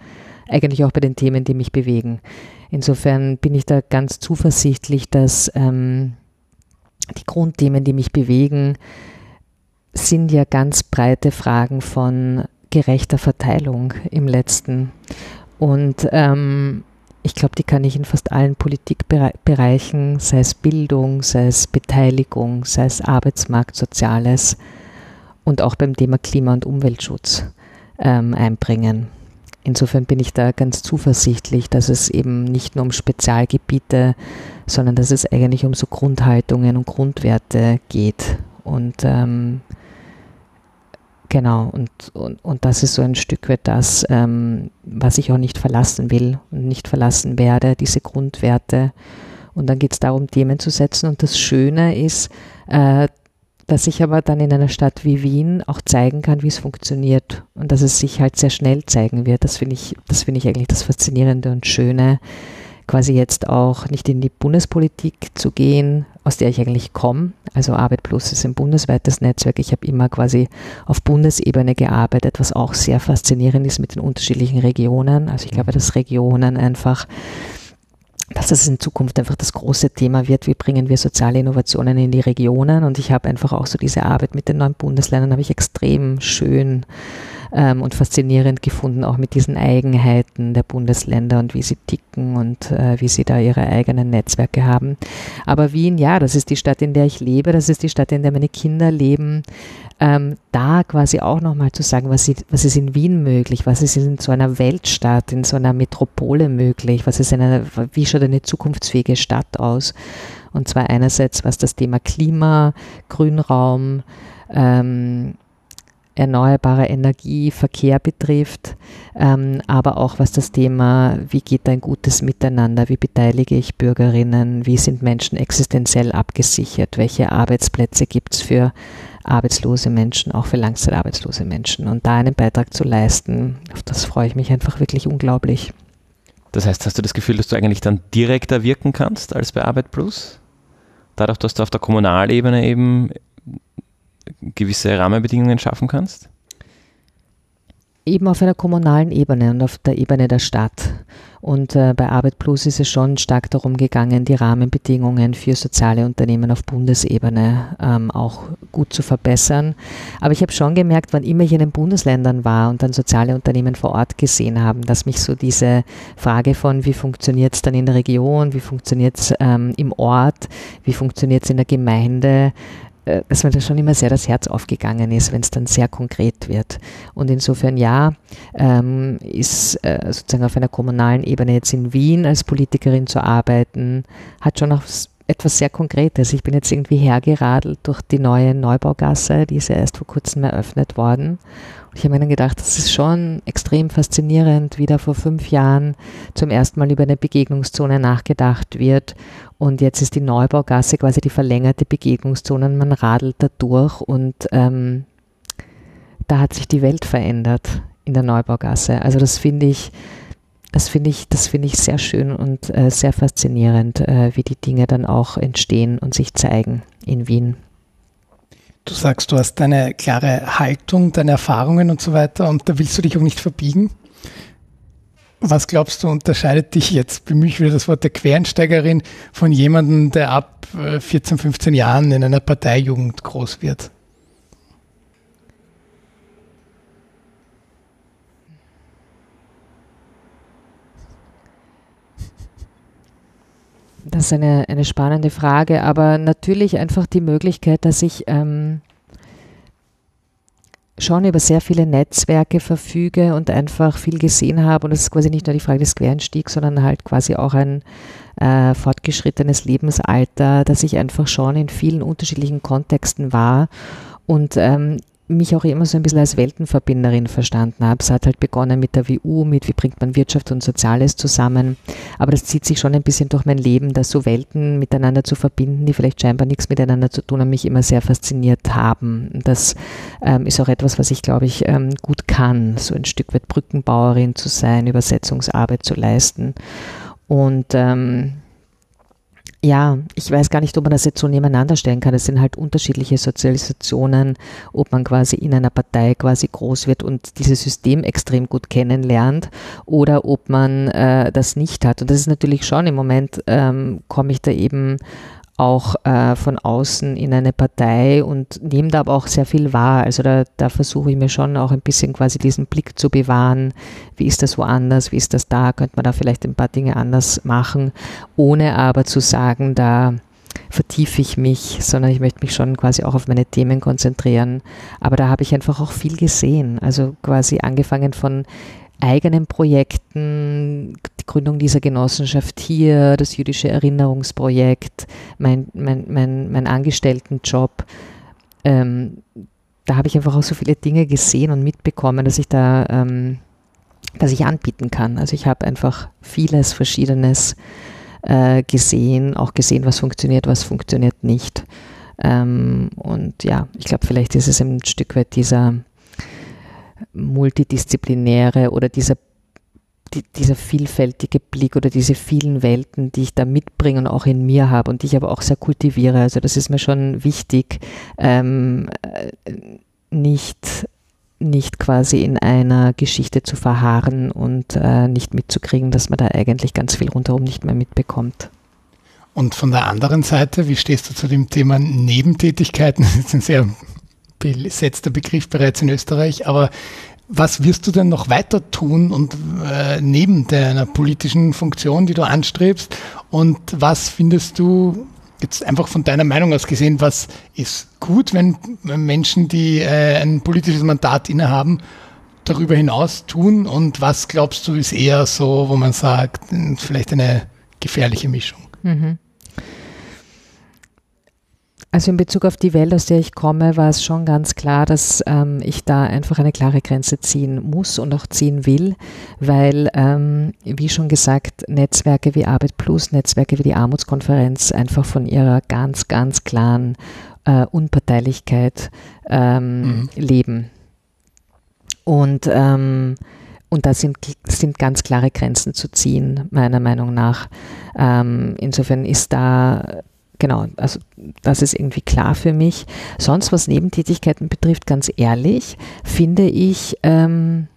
eigentlich auch bei den Themen, die mich bewegen. Insofern bin ich da ganz zuversichtlich, dass ähm, die Grundthemen, die mich bewegen, sind ja ganz breite Fragen von gerechter Verteilung im letzten. Und ähm, ich glaube, die kann ich in fast allen Politikbereichen, sei es Bildung, sei es Beteiligung, sei es Arbeitsmarkt, Soziales und auch beim Thema Klima- und Umweltschutz ähm, einbringen. Insofern bin ich da ganz zuversichtlich, dass es eben nicht nur um Spezialgebiete, sondern dass es eigentlich um so Grundhaltungen und Grundwerte geht. Und ähm, genau, und, und, und das ist so ein Stück weit das, ähm, was ich auch nicht verlassen will und nicht verlassen werde, diese Grundwerte. Und dann geht es darum, Themen zu setzen. Und das Schöne ist, äh, dass ich aber dann in einer Stadt wie Wien auch zeigen kann, wie es funktioniert und dass es sich halt sehr schnell zeigen wird. Das finde ich, das finde ich eigentlich das Faszinierende und Schöne, quasi jetzt auch nicht in die Bundespolitik zu gehen, aus der ich eigentlich komme. Also Arbeit Plus ist ein bundesweites Netzwerk. Ich habe immer quasi auf Bundesebene gearbeitet, was auch sehr faszinierend ist mit den unterschiedlichen Regionen. Also ich glaube, dass Regionen einfach dass das in Zukunft einfach das große Thema wird, wie bringen wir soziale Innovationen in die Regionen. Und ich habe einfach auch so diese Arbeit mit den neuen Bundesländern, habe ich extrem schön ähm, und faszinierend gefunden, auch mit diesen Eigenheiten der Bundesländer und wie sie ticken und äh, wie sie da ihre eigenen Netzwerke haben. Aber Wien, ja, das ist die Stadt, in der ich lebe, das ist die Stadt, in der meine Kinder leben. Ähm, da quasi auch nochmal zu sagen, was, was ist in Wien möglich, was ist in so einer Weltstadt, in so einer Metropole möglich, was ist eine, wie schaut eine zukunftsfähige Stadt aus? Und zwar einerseits, was das Thema Klima, Grünraum, ähm, erneuerbare Energie, Verkehr betrifft, ähm, aber auch was das Thema, wie geht ein gutes Miteinander, wie beteilige ich Bürgerinnen, wie sind Menschen existenziell abgesichert, welche Arbeitsplätze gibt es für arbeitslose Menschen, auch für langzeitarbeitslose Menschen. Und da einen Beitrag zu leisten, auf das freue ich mich einfach wirklich unglaublich. Das heißt, hast du das Gefühl, dass du eigentlich dann direkter wirken kannst als bei Arbeit Plus? Dadurch, dass du auf der Kommunalebene eben gewisse Rahmenbedingungen schaffen kannst? Eben auf einer kommunalen Ebene und auf der Ebene der Stadt. Und äh, bei Arbeit Plus ist es schon stark darum gegangen, die Rahmenbedingungen für soziale Unternehmen auf Bundesebene ähm, auch gut zu verbessern. Aber ich habe schon gemerkt, wann immer ich in den Bundesländern war und dann soziale Unternehmen vor Ort gesehen haben, dass mich so diese Frage von, wie funktioniert es dann in der Region, wie funktioniert es ähm, im Ort, wie funktioniert es in der Gemeinde, äh, dass mir da schon immer sehr das Herz aufgegangen ist, wenn es dann sehr konkret wird. Und insofern ja, ähm, ist äh, sozusagen auf einer kommunalen Ebene jetzt in Wien als Politikerin zu arbeiten, hat schon auch etwas sehr Konkretes. Ich bin jetzt irgendwie hergeradelt durch die neue Neubaugasse, die ist ja erst vor kurzem eröffnet worden. Ich habe mir dann gedacht, das ist schon extrem faszinierend, wie da vor fünf Jahren zum ersten Mal über eine Begegnungszone nachgedacht wird. Und jetzt ist die Neubaugasse quasi die verlängerte Begegnungszone. Man radelt da durch und ähm, da hat sich die Welt verändert in der Neubaugasse. Also das finde ich das finde ich, das finde ich sehr schön und äh, sehr faszinierend, äh, wie die Dinge dann auch entstehen und sich zeigen in Wien. Du sagst, du hast deine klare Haltung, deine Erfahrungen und so weiter und da willst du dich auch nicht verbiegen. Was glaubst du unterscheidet dich jetzt, bemühe ich wieder das Wort der Quereinsteigerin, von jemandem, der ab 14, äh, 15 Jahren in einer Parteijugend groß wird? Das ist eine, eine spannende Frage, aber natürlich einfach die Möglichkeit, dass ich ähm, schon über sehr viele Netzwerke verfüge und einfach viel gesehen habe. Und das ist quasi nicht nur die Frage des Quereinstiegs, sondern halt quasi auch ein äh, fortgeschrittenes Lebensalter, dass ich einfach schon in vielen unterschiedlichen Kontexten war. Und ähm, mich auch immer so ein bisschen als Weltenverbinderin verstanden habe. Es hat halt begonnen mit der WU, mit wie bringt man Wirtschaft und Soziales zusammen. Aber das zieht sich schon ein bisschen durch mein Leben, dass so Welten miteinander zu verbinden, die vielleicht scheinbar nichts miteinander zu tun haben, mich immer sehr fasziniert haben. Das ähm, ist auch etwas, was ich, glaube ich, ähm, gut kann, so ein Stück weit Brückenbauerin zu sein, Übersetzungsarbeit zu leisten. Und ähm, ja, ich weiß gar nicht, ob man das jetzt so nebeneinander stellen kann. Es sind halt unterschiedliche Sozialisationen, ob man quasi in einer Partei quasi groß wird und dieses System extrem gut kennenlernt oder ob man äh, das nicht hat. Und das ist natürlich schon im Moment, ähm, komme ich da eben auch äh, von außen in eine Partei und nehme da aber auch sehr viel wahr. Also da, da versuche ich mir schon auch ein bisschen quasi diesen Blick zu bewahren. Wie ist das woanders? Wie ist das da? Könnte man da vielleicht ein paar Dinge anders machen, ohne aber zu sagen, da vertiefe ich mich, sondern ich möchte mich schon quasi auch auf meine Themen konzentrieren. Aber da habe ich einfach auch viel gesehen. Also quasi angefangen von eigenen Projekten, die Gründung dieser Genossenschaft hier, das jüdische Erinnerungsprojekt, mein, mein, mein, mein Angestelltenjob. Ähm, da habe ich einfach auch so viele Dinge gesehen und mitbekommen, dass ich da, ähm, dass ich anbieten kann. Also ich habe einfach vieles Verschiedenes äh, gesehen, auch gesehen, was funktioniert, was funktioniert nicht. Ähm, und ja, ich glaube, vielleicht ist es ein Stück weit dieser multidisziplinäre oder dieser, die, dieser vielfältige Blick oder diese vielen Welten, die ich da mitbringe und auch in mir habe und die ich aber auch sehr kultiviere. Also das ist mir schon wichtig, ähm, nicht nicht quasi in einer Geschichte zu verharren und äh, nicht mitzukriegen, dass man da eigentlich ganz viel rundherum nicht mehr mitbekommt. Und von der anderen Seite, wie stehst du zu dem Thema Nebentätigkeiten? Das ist ein sehr besetzter Begriff bereits in Österreich, aber was wirst du denn noch weiter tun und äh, neben deiner politischen Funktion, die du anstrebst? Und was findest du jetzt einfach von deiner Meinung aus gesehen, was ist gut, wenn Menschen, die äh, ein politisches Mandat innehaben, darüber hinaus tun? Und was glaubst du ist eher so, wo man sagt, vielleicht eine gefährliche Mischung? Mhm. Also in Bezug auf die Welt, aus der ich komme, war es schon ganz klar, dass ähm, ich da einfach eine klare Grenze ziehen muss und auch ziehen will, weil, ähm, wie schon gesagt, Netzwerke wie Arbeit Plus, Netzwerke wie die Armutskonferenz einfach von ihrer ganz, ganz klaren äh, Unparteilichkeit ähm, mhm. leben. Und, ähm, und da sind, sind ganz klare Grenzen zu ziehen, meiner Meinung nach. Ähm, insofern ist da genau, also das ist irgendwie klar für mich. Sonst, was Nebentätigkeiten betrifft, ganz ehrlich, finde ich ähm,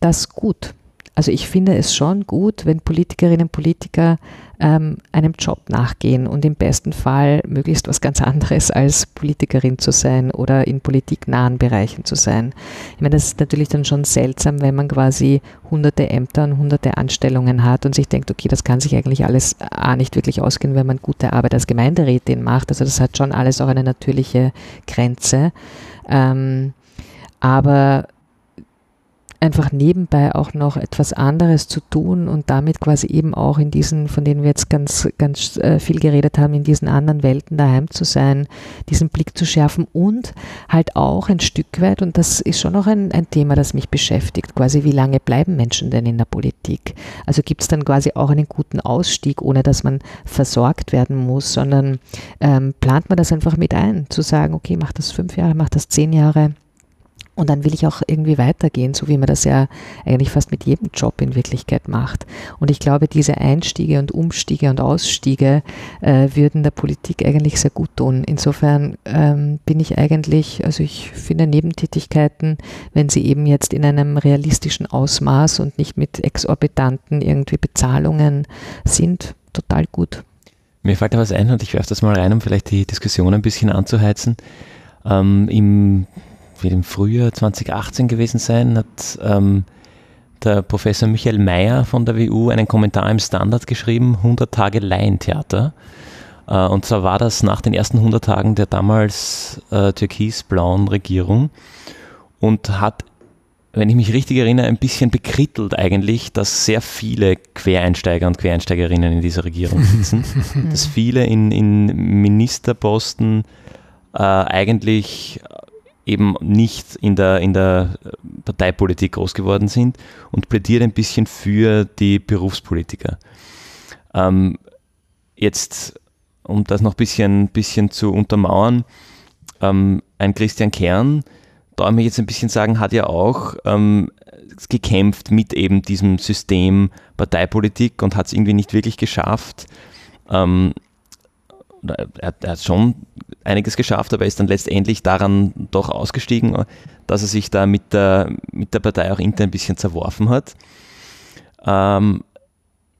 das gut. Also ich finde es schon gut, wenn Politikerinnen und Politiker ähm, einem Job nachgehen und im besten Fall möglichst was ganz anderes als Politikerin zu sein oder in politiknahen Bereichen zu sein. Ich meine, das ist natürlich dann schon seltsam, wenn man quasi hunderte Ämter und hunderte Anstellungen hat und sich denkt, okay, das kann sich eigentlich alles A nicht wirklich ausgehen, wenn man gute Arbeit als Gemeinderätin macht. Also das hat schon alles auch eine natürliche Grenze. Ähm, aber einfach nebenbei auch noch etwas anderes zu tun und damit quasi eben auch in diesen, von denen wir jetzt ganz, ganz äh, viel geredet haben, in diesen anderen Welten daheim zu sein, diesen Blick zu schärfen und halt auch ein Stück weit, und das ist schon noch ein, ein Thema, das mich beschäftigt, quasi wie lange bleiben Menschen denn in der Politik? Also gibt es dann quasi auch einen guten Ausstieg, ohne dass man versorgt werden muss, sondern ähm, plant man das einfach mit ein, zu sagen, okay, mach das fünf Jahre, mach das zehn Jahre, und dann will ich auch irgendwie weitergehen, so wie man das ja eigentlich fast mit jedem Job in Wirklichkeit macht. Und ich glaube, diese Einstiege und Umstiege und Ausstiege äh, würden der Politik eigentlich sehr gut tun. Insofern ähm, bin ich eigentlich, also ich finde Nebentätigkeiten, wenn sie eben jetzt in einem realistischen Ausmaß und nicht mit exorbitanten irgendwie Bezahlungen sind, total gut. Mir fällt da was ein und ich werfe das mal rein, um vielleicht die Diskussion ein bisschen anzuheizen. Ähm, Im wird im Frühjahr 2018 gewesen sein, hat ähm, der Professor Michael Mayer von der WU einen Kommentar im Standard geschrieben, 100 Tage Laientheater. Äh, und zwar war das nach den ersten 100 Tagen der damals äh, türkis-blauen Regierung und hat, wenn ich mich richtig erinnere, ein bisschen bekrittelt eigentlich, dass sehr viele Quereinsteiger und Quereinsteigerinnen in dieser Regierung sitzen, <laughs> dass viele in, in Ministerposten äh, eigentlich eben nicht in der, in der Parteipolitik groß geworden sind und plädiert ein bisschen für die Berufspolitiker. Ähm, jetzt, um das noch ein bisschen, bisschen zu untermauern, ähm, ein Christian Kern, da ich jetzt ein bisschen sagen, hat ja auch ähm, gekämpft mit eben diesem System Parteipolitik und hat es irgendwie nicht wirklich geschafft, ähm, er, er, hat schon einiges geschafft, aber er ist dann letztendlich daran doch ausgestiegen, dass er sich da mit der, mit der Partei auch intern ein bisschen zerworfen hat. Ähm,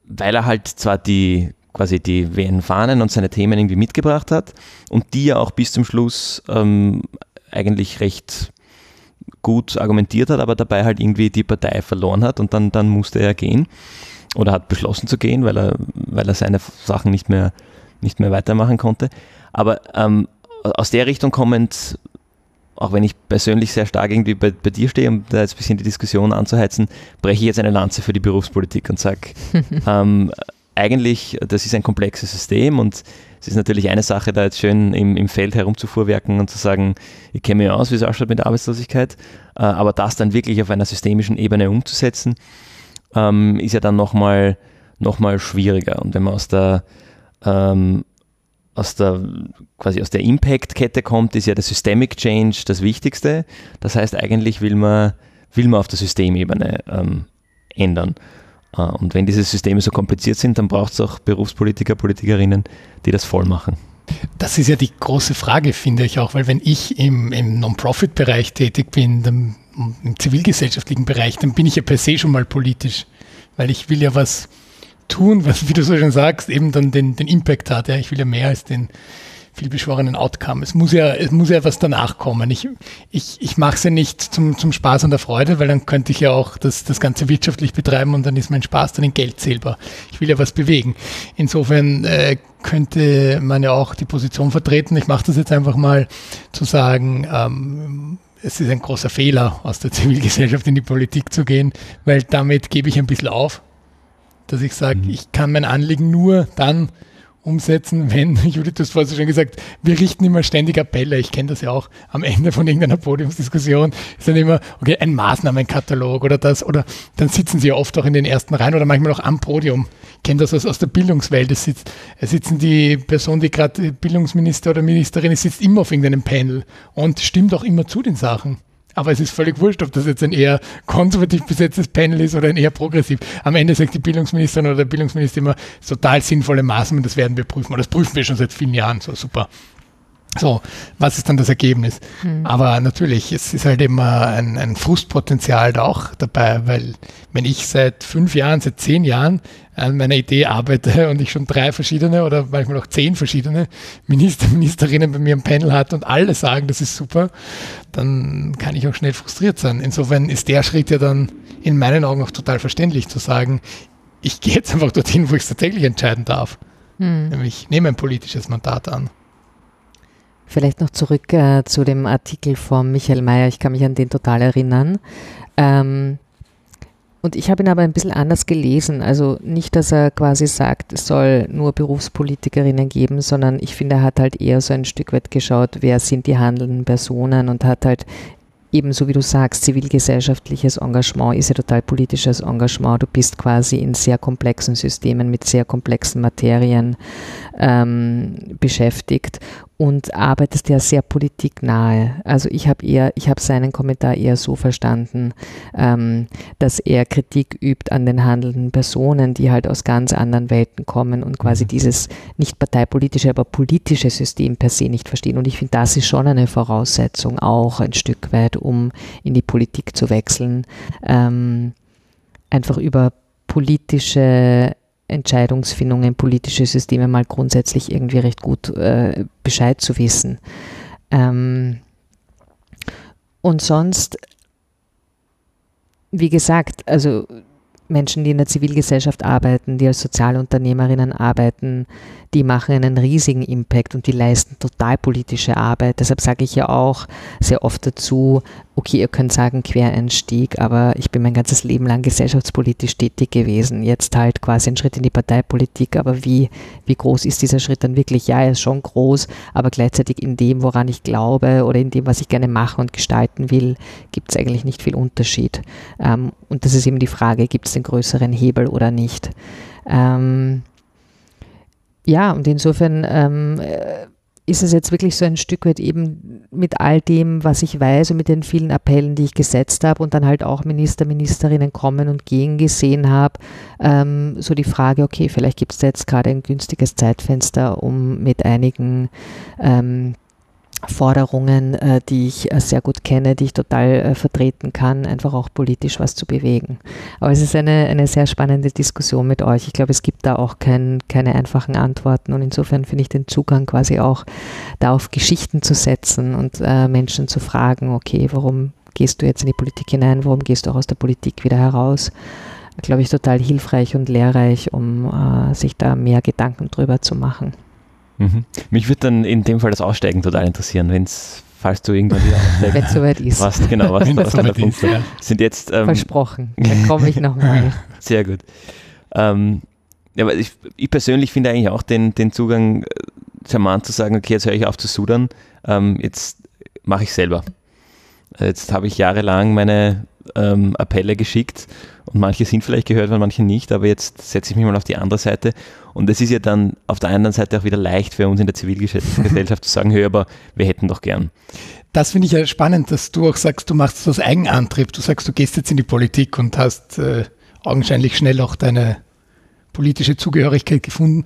weil er halt zwar die quasi die WN-Fahnen und seine Themen irgendwie mitgebracht hat und die ja auch bis zum Schluss ähm, eigentlich recht gut argumentiert hat, aber dabei halt irgendwie die Partei verloren hat und dann, dann musste er gehen oder hat beschlossen zu gehen, weil er, weil er seine Sachen nicht mehr nicht mehr weitermachen konnte. Aber ähm, aus der Richtung kommend, auch wenn ich persönlich sehr stark irgendwie bei, bei, dir stehe, um da jetzt ein bisschen die Diskussion anzuheizen, breche ich jetzt eine Lanze für die Berufspolitik und sage, <laughs> ähm, eigentlich, das ist ein komplexes System und es ist natürlich eine Sache, da jetzt schön im, im Feld herumzufuhrwerken und zu sagen, ich kenne mich aus, wie es ausschaut mit der Arbeitslosigkeit, äh, aber das dann wirklich auf einer systemischen Ebene umzusetzen, ähm, ist ja dann nochmal noch mal schwieriger. Und wenn man aus der ähm, aus der quasi aus der Impact-Kette kommt, ist ja der Systemic Change das Wichtigste. Das heißt, eigentlich will man, will man auf der Systemebene ähm, ändern. Äh, und wenn diese Systeme so kompliziert sind, dann braucht es auch Berufspolitiker, Politikerinnen, die das voll machen. Das ist ja die große Frage, finde ich auch, weil wenn ich im, im Non-Profit-Bereich tätig bin, dann im zivilgesellschaftlichen Bereich, dann bin ich ja per se schon mal politisch, weil ich will ja was tun, <laughs> was, wie du so schon sagst, eben dann den, den Impact hat. Ja, ich will ja mehr als den vielbeschworenen Outcome. Es muss ja, es muss ja was danach kommen. Ich, ich, ich mache es ja nicht zum, zum Spaß und der Freude, weil dann könnte ich ja auch das, das Ganze wirtschaftlich betreiben und dann ist mein Spaß dann in Geld zählbar. Ich will ja was bewegen. Insofern äh, könnte man ja auch die Position vertreten. Ich mache das jetzt einfach mal zu sagen, ähm, es ist ein großer Fehler, aus der <laughs> Zivilgesellschaft in die Politik zu gehen, weil damit gebe ich ein bisschen auf, dass ich sage, mhm. ich kann mein Anliegen nur dann umsetzen, <laughs> wenn, Judith, du hast vorhin schon gesagt, wir richten immer ständig Appelle. Ich kenne das ja auch am Ende von irgendeiner Podiumsdiskussion. Ist dann immer, okay, ein Maßnahmenkatalog oder das, oder dann sitzen sie ja oft auch in den ersten Reihen oder manchmal auch am Podium. Ich kenne das aus, aus der Bildungswelt. Es, sitzt, es sitzen die Person, die gerade Bildungsminister oder Ministerin ist, sitzt immer auf irgendeinem Panel und stimmt auch immer zu den Sachen. Aber es ist völlig wurscht, ob das jetzt ein eher konservativ besetztes Panel ist oder ein eher progressiv. Am Ende sagt die Bildungsministerin oder der Bildungsminister immer, total sinnvolle Maßnahmen, das werden wir prüfen. Und das prüfen wir schon seit vielen Jahren. So super. So, was ist dann das Ergebnis? Hm. Aber natürlich, es ist halt immer ein, ein Frustpotenzial da auch dabei, weil wenn ich seit fünf Jahren, seit zehn Jahren an meiner Idee arbeite <laughs> und ich schon drei verschiedene oder manchmal auch zehn verschiedene Minister, Ministerinnen bei mir im Panel hat und alle sagen, das ist super, dann kann ich auch schnell frustriert sein. Insofern ist der Schritt ja dann in meinen Augen auch total verständlich zu sagen, ich gehe jetzt einfach dorthin, wo ich es tatsächlich entscheiden darf. Hm. Nämlich nehme ein politisches Mandat an. Vielleicht noch zurück äh, zu dem Artikel von Michael Mayer. Ich kann mich an den total erinnern. Ähm, und ich habe ihn aber ein bisschen anders gelesen. Also nicht, dass er quasi sagt, es soll nur Berufspolitikerinnen geben, sondern ich finde, er hat halt eher so ein Stück weit geschaut, wer sind die handelnden Personen und hat halt ebenso wie du sagst, zivilgesellschaftliches Engagement ist ja total politisches Engagement. Du bist quasi in sehr komplexen Systemen mit sehr komplexen Materien ähm, beschäftigt und arbeitest ja sehr politiknahe. Also ich habe eher, ich habe seinen Kommentar eher so verstanden, ähm, dass er Kritik übt an den handelnden Personen, die halt aus ganz anderen Welten kommen und quasi mhm. dieses nicht parteipolitische, aber politische System per se nicht verstehen. Und ich finde, das ist schon eine Voraussetzung auch ein Stück weit, um in die Politik zu wechseln. Ähm, einfach über politische Entscheidungsfindungen, politische Systeme mal grundsätzlich irgendwie recht gut äh, Bescheid zu wissen. Ähm, und sonst, wie gesagt, also Menschen, die in der Zivilgesellschaft arbeiten, die als Sozialunternehmerinnen arbeiten, die machen einen riesigen Impact und die leisten total politische Arbeit. Deshalb sage ich ja auch sehr oft dazu, okay, ihr könnt sagen Quereinstieg, aber ich bin mein ganzes Leben lang gesellschaftspolitisch tätig gewesen. Jetzt halt quasi ein Schritt in die Parteipolitik, aber wie, wie groß ist dieser Schritt dann wirklich? Ja, er ist schon groß, aber gleichzeitig in dem, woran ich glaube oder in dem, was ich gerne machen und gestalten will, gibt es eigentlich nicht viel Unterschied. Ähm, und das ist eben die Frage, gibt es den größeren Hebel oder nicht? Ähm, ja, und insofern ähm, äh, ist es jetzt wirklich so ein Stück weit eben mit all dem, was ich weiß und mit den vielen Appellen, die ich gesetzt habe und dann halt auch Minister, Ministerinnen kommen und gehen gesehen habe, ähm, so die Frage, okay, vielleicht gibt es jetzt gerade ein günstiges Zeitfenster, um mit einigen ähm, Forderungen, äh, die ich äh, sehr gut kenne, die ich total äh, vertreten kann, einfach auch politisch was zu bewegen. Aber es ist eine, eine sehr spannende Diskussion mit euch. Ich glaube, es gibt da auch kein, keine einfachen Antworten und insofern finde ich den Zugang quasi auch da auf Geschichten zu setzen und äh, Menschen zu fragen, okay, warum gehst du jetzt in die Politik hinein, warum gehst du auch aus der Politik wieder heraus? Glaube ich, total hilfreich und lehrreich, um äh, sich da mehr Gedanken drüber zu machen. Mhm. Mich würde dann in dem Fall das Aussteigen total interessieren, wenn es falls du irgendwann wieder <laughs> aussteigst. Wenn es soweit ist. Was, genau, was, was der Punkt ja. sind jetzt ähm, Versprochen, dann komme ich nochmal. <laughs> Sehr gut. Ähm, ja, aber ich, ich, persönlich finde eigentlich auch den, den Zugang äh, charmant zu sagen, okay, jetzt höre ich auf zu sudern, ähm, jetzt mache ich selber. Jetzt habe ich jahrelang meine ähm, Appelle geschickt und manche sind vielleicht gehört worden, manche nicht, aber jetzt setze ich mich mal auf die andere Seite und es ist ja dann auf der anderen Seite auch wieder leicht für uns in der Zivilgesellschaft <laughs> zu sagen, hör, aber wir hätten doch gern. Das finde ich ja spannend, dass du auch sagst, du machst aus Eigenantrieb. Du sagst, du gehst jetzt in die Politik und hast äh, augenscheinlich schnell auch deine politische Zugehörigkeit gefunden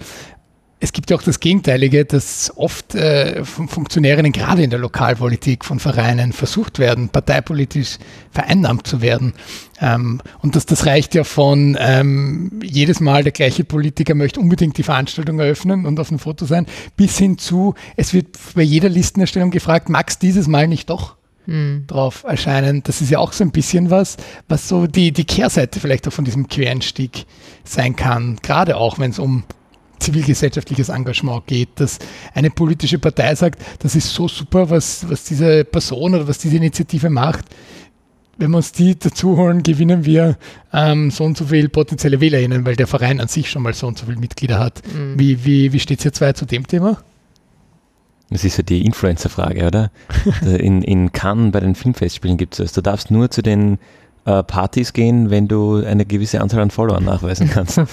es gibt ja auch das Gegenteilige, dass oft äh, von Funktionärinnen, gerade in der Lokalpolitik, von Vereinen versucht werden, parteipolitisch vereinnahmt zu werden. Ähm, und das, das reicht ja von ähm, jedes Mal der gleiche Politiker möchte unbedingt die Veranstaltung eröffnen und auf dem Foto sein, bis hin zu, es wird bei jeder Listenerstellung gefragt, magst dieses Mal nicht doch? Hm. drauf erscheinen. Das ist ja auch so ein bisschen was, was so die, die Kehrseite vielleicht auch von diesem Quereinstieg sein kann. Gerade auch, wenn es um zivilgesellschaftliches Engagement geht, dass eine politische Partei sagt, das ist so super, was, was diese Person oder was diese Initiative macht. Wenn wir uns die dazu holen, gewinnen wir ähm, so und so viele potenzielle WählerInnen, weil der Verein an sich schon mal so und so viele Mitglieder hat. Mhm. Wie, wie, wie steht es jetzt zwei zu dem Thema? Das ist ja die Influencer-Frage, oder? <laughs> in, in Cannes bei den Filmfestspielen gibt es das. Du darfst nur zu den äh, Partys gehen, wenn du eine gewisse Anzahl an Followern nachweisen kannst. <laughs> <laughs>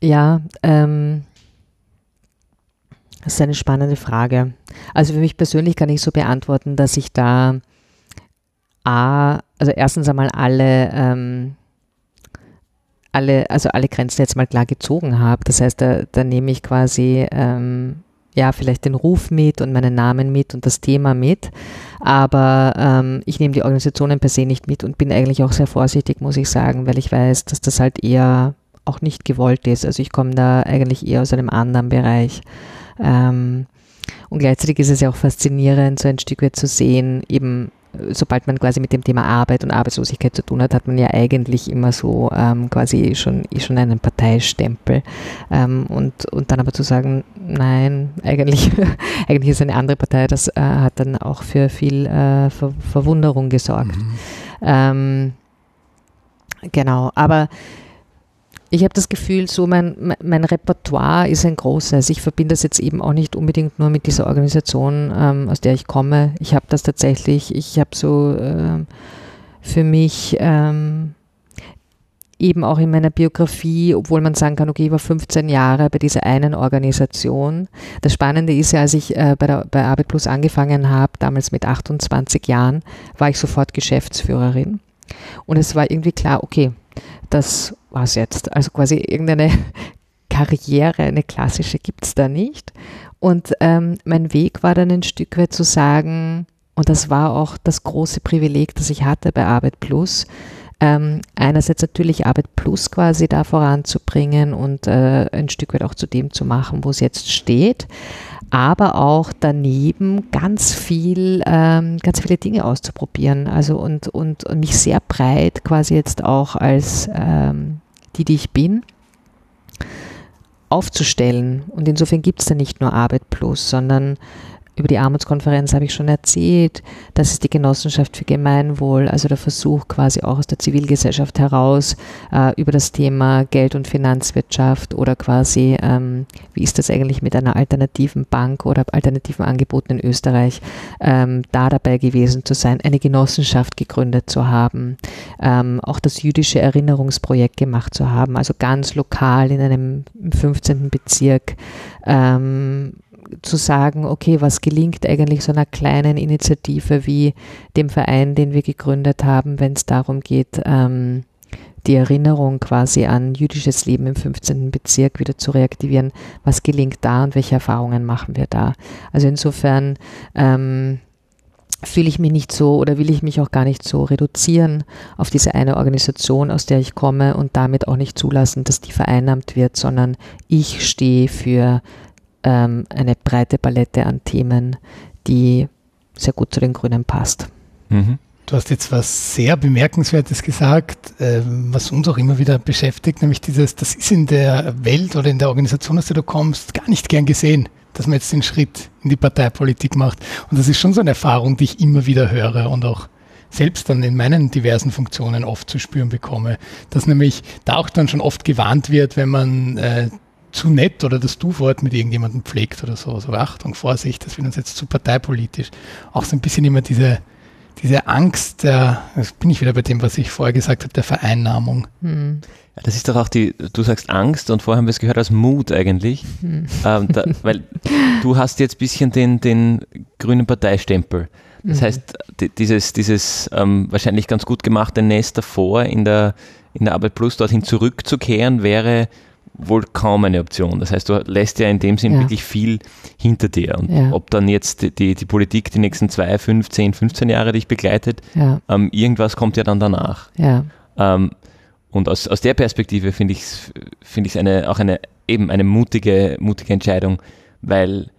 ja, ähm, das ist eine spannende Frage. Also für mich persönlich kann ich so beantworten, dass ich da A, also erstens einmal alle, ähm, alle, also alle Grenzen jetzt mal klar gezogen habe. Das heißt, da, da nehme ich quasi ähm, ja, vielleicht den Ruf mit und meinen Namen mit und das Thema mit. Aber ähm, ich nehme die Organisationen per se nicht mit und bin eigentlich auch sehr vorsichtig, muss ich sagen, weil ich weiß, dass das halt eher auch nicht gewollt ist. Also ich komme da eigentlich eher aus einem anderen Bereich. Ähm, und gleichzeitig ist es ja auch faszinierend, so ein Stück weit zu sehen, eben sobald man quasi mit dem Thema Arbeit und Arbeitslosigkeit zu tun hat, hat man ja eigentlich immer so ähm, quasi schon, schon einen Parteistempel. Ähm, und, und dann aber zu sagen, nein, eigentlich, <laughs> eigentlich ist eine andere Partei, das äh, hat dann auch für viel äh, Ver Verwunderung gesorgt. Mhm. Ähm, genau, aber ich habe das Gefühl, so mein, mein Repertoire ist ein großes. Ich verbinde das jetzt eben auch nicht unbedingt nur mit dieser Organisation, ähm, aus der ich komme. Ich habe das tatsächlich, ich habe so äh, für mich ähm, eben auch in meiner Biografie, obwohl man sagen kann, okay, ich war 15 Jahre bei dieser einen Organisation. Das Spannende ist ja, als ich äh, bei, der, bei Arbeit Plus angefangen habe, damals mit 28 Jahren, war ich sofort Geschäftsführerin. Und es war irgendwie klar, okay, das war es jetzt. Also quasi irgendeine <laughs> Karriere, eine klassische gibt es da nicht. Und ähm, mein Weg war dann ein Stück weit zu sagen, und das war auch das große Privileg, das ich hatte bei Arbeit Plus, ähm, einerseits natürlich Arbeit Plus quasi da voranzubringen und äh, ein Stück weit auch zu dem zu machen, wo es jetzt steht, aber auch daneben ganz viel, ähm, ganz viele Dinge auszuprobieren. Also und, und, und mich sehr breit quasi jetzt auch als ähm, die, die ich bin, aufzustellen. Und insofern gibt es da nicht nur Arbeit Plus, sondern über die Armutskonferenz habe ich schon erzählt. Das ist die Genossenschaft für Gemeinwohl, also der Versuch quasi auch aus der Zivilgesellschaft heraus äh, über das Thema Geld- und Finanzwirtschaft oder quasi, ähm, wie ist das eigentlich mit einer alternativen Bank oder alternativen Angeboten in Österreich, ähm, da dabei gewesen zu sein, eine Genossenschaft gegründet zu haben, ähm, auch das jüdische Erinnerungsprojekt gemacht zu haben, also ganz lokal in einem 15. Bezirk ähm, zu sagen, okay, was gelingt eigentlich so einer kleinen Initiative wie dem Verein, den wir gegründet haben, wenn es darum geht, ähm, die Erinnerung quasi an jüdisches Leben im 15. Bezirk wieder zu reaktivieren. Was gelingt da und welche Erfahrungen machen wir da? Also insofern ähm, fühle ich mich nicht so oder will ich mich auch gar nicht so reduzieren auf diese eine Organisation, aus der ich komme und damit auch nicht zulassen, dass die vereinnahmt wird, sondern ich stehe für ähm, eine breite Palette an Themen, die sehr gut zu den Grünen passt. Mhm. Du hast jetzt was sehr Bemerkenswertes gesagt, äh, was uns auch immer wieder beschäftigt, nämlich dieses, das ist in der Welt oder in der Organisation, aus der du kommst, gar nicht gern gesehen, dass man jetzt den Schritt in die Parteipolitik macht. Und das ist schon so eine Erfahrung, die ich immer wieder höre und auch selbst dann in meinen diversen Funktionen oft zu spüren bekomme, dass nämlich da auch dann schon oft gewarnt wird, wenn man äh, zu nett oder das Du-Wort mit irgendjemandem pflegt oder so. So Achtung, Vorsicht, das wird uns jetzt zu parteipolitisch. Auch so ein bisschen immer diese, diese Angst, der, jetzt bin ich wieder bei dem, was ich vorher gesagt habe, der Vereinnahmung. Hm. Das ist doch auch die, du sagst Angst und vorher haben wir es gehört als Mut eigentlich, hm. ähm, da, weil du hast jetzt ein bisschen den, den grünen Parteistempel. Das mhm. heißt, dieses, dieses ähm, wahrscheinlich ganz gut gemachte Nest davor in der, in der Arbeit Plus dorthin zurückzukehren, wäre wohl kaum eine Option. Das heißt, du lässt ja in dem Sinn ja. wirklich viel hinter dir. Und ja. ob dann jetzt die, die Politik die nächsten zwei, fünf, zehn, 15 Jahre dich begleitet, ja. ähm, irgendwas kommt ja dann danach. Ähm, und aus, aus der Perspektive finde ich es find eine, auch eine, eben eine mutige, mutige Entscheidung, weil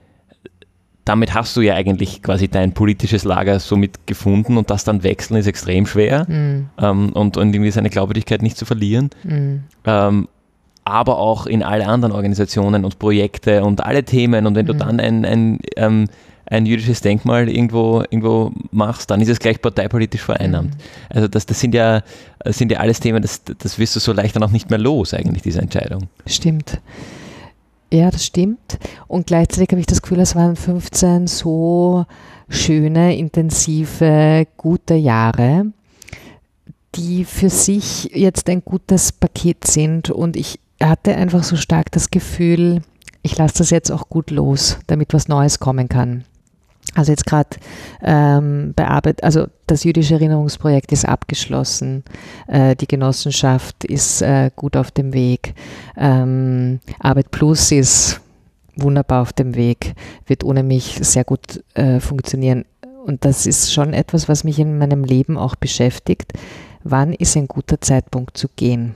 damit hast du ja eigentlich quasi dein politisches Lager somit gefunden und das dann wechseln ist extrem schwer mhm. ähm, und, und irgendwie seine Glaubwürdigkeit nicht zu verlieren. Mhm. Ähm, aber auch in alle anderen Organisationen und Projekte und alle Themen. Und wenn mhm. du dann ein, ein, ähm, ein jüdisches Denkmal irgendwo, irgendwo machst, dann ist es gleich parteipolitisch vereinnahmt. Mhm. Also das, das sind ja, das sind ja alles Themen, das, das wirst du so leicht dann auch nicht mehr los, eigentlich, diese Entscheidung. Stimmt. Ja, das stimmt. Und gleichzeitig habe ich das Gefühl, es waren 15 so schöne, intensive, gute Jahre, die für sich jetzt ein gutes Paket sind. Und ich hatte einfach so stark das Gefühl, ich lasse das jetzt auch gut los, damit was Neues kommen kann. Also jetzt gerade ähm, bearbeitet, also das jüdische Erinnerungsprojekt ist abgeschlossen, äh, die Genossenschaft ist äh, gut auf dem Weg, ähm, Arbeit Plus ist wunderbar auf dem Weg, wird ohne mich sehr gut äh, funktionieren. Und das ist schon etwas, was mich in meinem Leben auch beschäftigt. Wann ist ein guter Zeitpunkt zu gehen?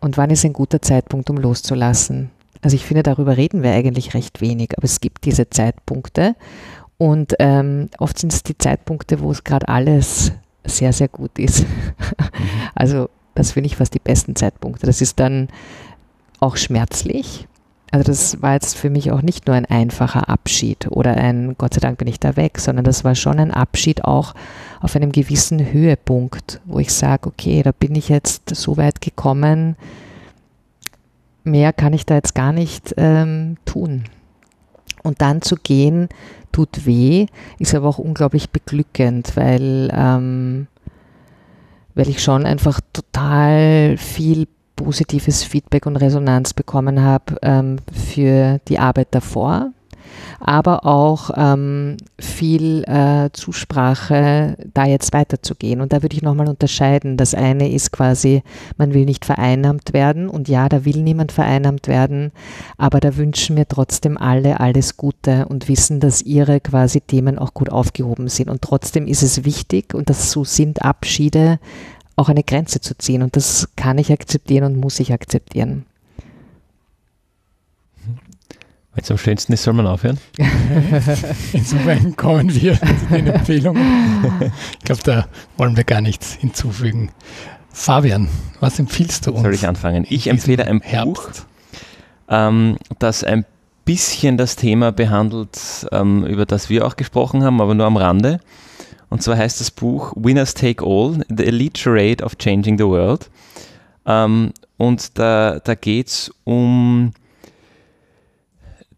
Und wann ist ein guter Zeitpunkt, um loszulassen? Also ich finde, darüber reden wir eigentlich recht wenig, aber es gibt diese Zeitpunkte und ähm, oft sind es die Zeitpunkte, wo es gerade alles sehr, sehr gut ist. <laughs> also das finde ich fast die besten Zeitpunkte. Das ist dann auch schmerzlich. Also das war jetzt für mich auch nicht nur ein einfacher Abschied oder ein Gott sei Dank bin ich da weg, sondern das war schon ein Abschied auch auf einem gewissen Höhepunkt, wo ich sage, okay, da bin ich jetzt so weit gekommen, mehr kann ich da jetzt gar nicht ähm, tun. Und dann zu gehen, tut weh, ist aber auch unglaublich beglückend, weil, ähm, weil ich schon einfach total viel positives Feedback und Resonanz bekommen habe ähm, für die Arbeit davor, aber auch ähm, viel äh, Zusprache, da jetzt weiterzugehen. Und da würde ich nochmal unterscheiden. Das eine ist quasi, man will nicht vereinnahmt werden. Und ja, da will niemand vereinnahmt werden, aber da wünschen mir trotzdem alle alles Gute und wissen, dass ihre quasi Themen auch gut aufgehoben sind. Und trotzdem ist es wichtig, und das so sind Abschiede, auch eine Grenze zu ziehen. Und das kann ich akzeptieren und muss ich akzeptieren. Wenn es am schönsten ist, soll man aufhören. <laughs> Insofern kommen wir zu den Empfehlungen. Ich glaube, da wollen wir gar nichts hinzufügen. Fabian, was empfiehlst du uns? Soll ich anfangen? Ich empfehle ein Herbst. Buch, ähm, das ein bisschen das Thema behandelt, ähm, über das wir auch gesprochen haben, aber nur am Rande. Und zwar heißt das Buch Winners Take All, The Elite Charade of Changing the World. Ähm, und da, da geht es um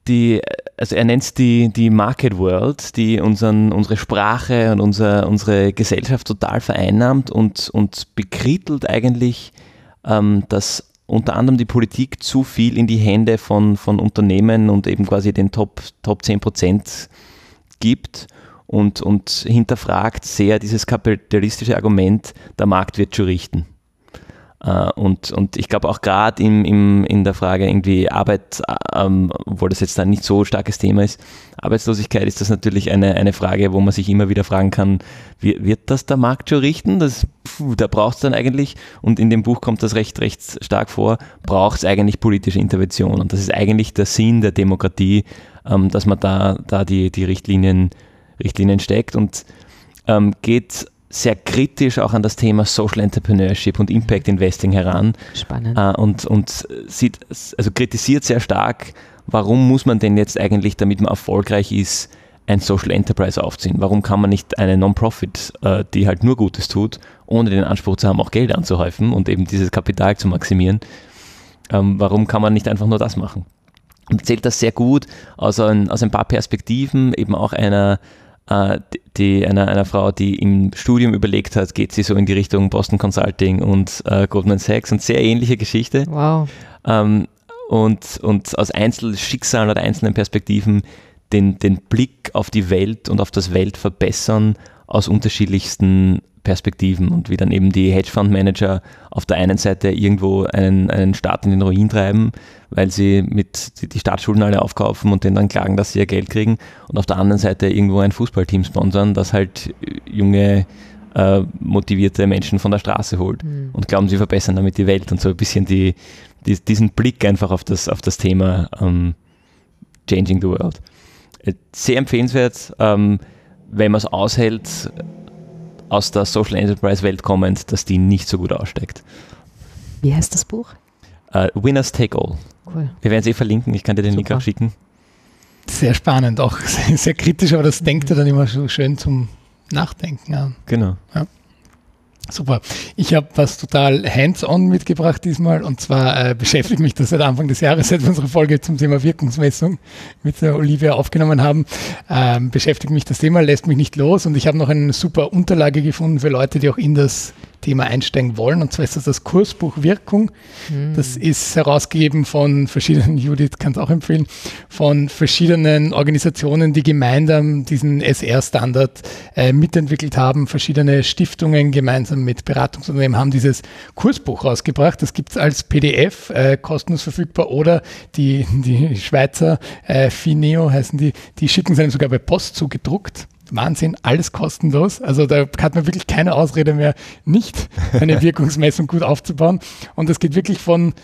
die, also er nennt es die, die Market World, die unseren, unsere Sprache und unser, unsere Gesellschaft total vereinnahmt und, und bekrittelt eigentlich, ähm, dass unter anderem die Politik zu viel in die Hände von, von Unternehmen und eben quasi den Top, Top 10 Prozent gibt und, und hinterfragt sehr dieses kapitalistische Argument, der Markt wird schon richten. Uh, und, und ich glaube auch gerade im, im, in der Frage irgendwie Arbeit, ähm, obwohl das jetzt dann nicht so starkes Thema ist, Arbeitslosigkeit ist das natürlich eine, eine Frage, wo man sich immer wieder fragen kann, wird das der Markt schon richten? Das, pfuh, da braucht es dann eigentlich, und in dem Buch kommt das recht, recht stark vor, braucht es eigentlich politische Intervention. Und das ist eigentlich der Sinn der Demokratie, ähm, dass man da, da die, die Richtlinien, Richtlinien steckt und ähm, geht sehr kritisch auch an das Thema Social Entrepreneurship und Impact Investing heran. Spannend. Äh, und, und sieht, also kritisiert sehr stark, warum muss man denn jetzt eigentlich, damit man erfolgreich ist, ein Social Enterprise aufziehen? Warum kann man nicht eine Non-Profit, äh, die halt nur Gutes tut, ohne den Anspruch zu haben, auch Geld anzuhäufen und eben dieses Kapital zu maximieren? Ähm, warum kann man nicht einfach nur das machen? Und erzählt das sehr gut aus ein, aus ein paar Perspektiven, eben auch einer äh, die, einer, einer Frau, die im Studium überlegt hat, geht sie so in die Richtung Boston Consulting und äh, Goldman Sachs und sehr ähnliche Geschichte. Wow. Ähm, und, und aus einzelnen Schicksalen oder einzelnen Perspektiven, den, den Blick auf die Welt und auf das Weltverbessern aus unterschiedlichsten Perspektiven und wie dann eben die Hedgefondsmanager auf der einen Seite irgendwo einen, einen Staat in den Ruin treiben, weil sie mit die, die Staatsschulden alle aufkaufen und denen dann klagen, dass sie ihr Geld kriegen und auf der anderen Seite irgendwo ein Fußballteam sponsern, das halt junge äh, motivierte Menschen von der Straße holt mhm. und glauben, sie verbessern damit die Welt und so ein bisschen die, die diesen Blick einfach auf das, auf das Thema ähm, Changing the World. Äh, sehr empfehlenswert, ähm, wenn man es aushält, aus der Social Enterprise Welt kommend, dass die nicht so gut aussteckt. Wie heißt das Buch? Uh, Winners Take All. Cool. Wir werden es eh verlinken, ich kann dir den Super. Link auch schicken. Sehr spannend, auch sehr, <laughs> sehr kritisch, aber das denkt er dann immer so schön zum Nachdenken an. Genau. Ja. Super. Ich habe was total hands-on mitgebracht diesmal. Und zwar äh, beschäftigt mich das seit Anfang des Jahres, seit wir unsere Folge zum Thema Wirkungsmessung mit der Olivia aufgenommen haben, ähm, beschäftigt mich das Thema, lässt mich nicht los. Und ich habe noch eine super Unterlage gefunden für Leute, die auch in das Thema einsteigen wollen. Und zwar ist das das Kursbuch Wirkung. Mhm. Das ist herausgegeben von verschiedenen, <laughs> Judith kann es auch empfehlen, von verschiedenen Organisationen, die gemeinsam diesen SR-Standard äh, mitentwickelt haben. Verschiedene Stiftungen gemeinsam mit Beratungsunternehmen haben dieses Kursbuch rausgebracht. Das gibt es als PDF, äh, kostenlos verfügbar oder die, die Schweizer äh, Fineo heißen die, die schicken es einem sogar bei Post zugedruckt. Wahnsinn, alles kostenlos. Also da hat man wirklich keine Ausrede mehr, nicht eine <laughs> Wirkungsmessung gut aufzubauen. Und das geht wirklich von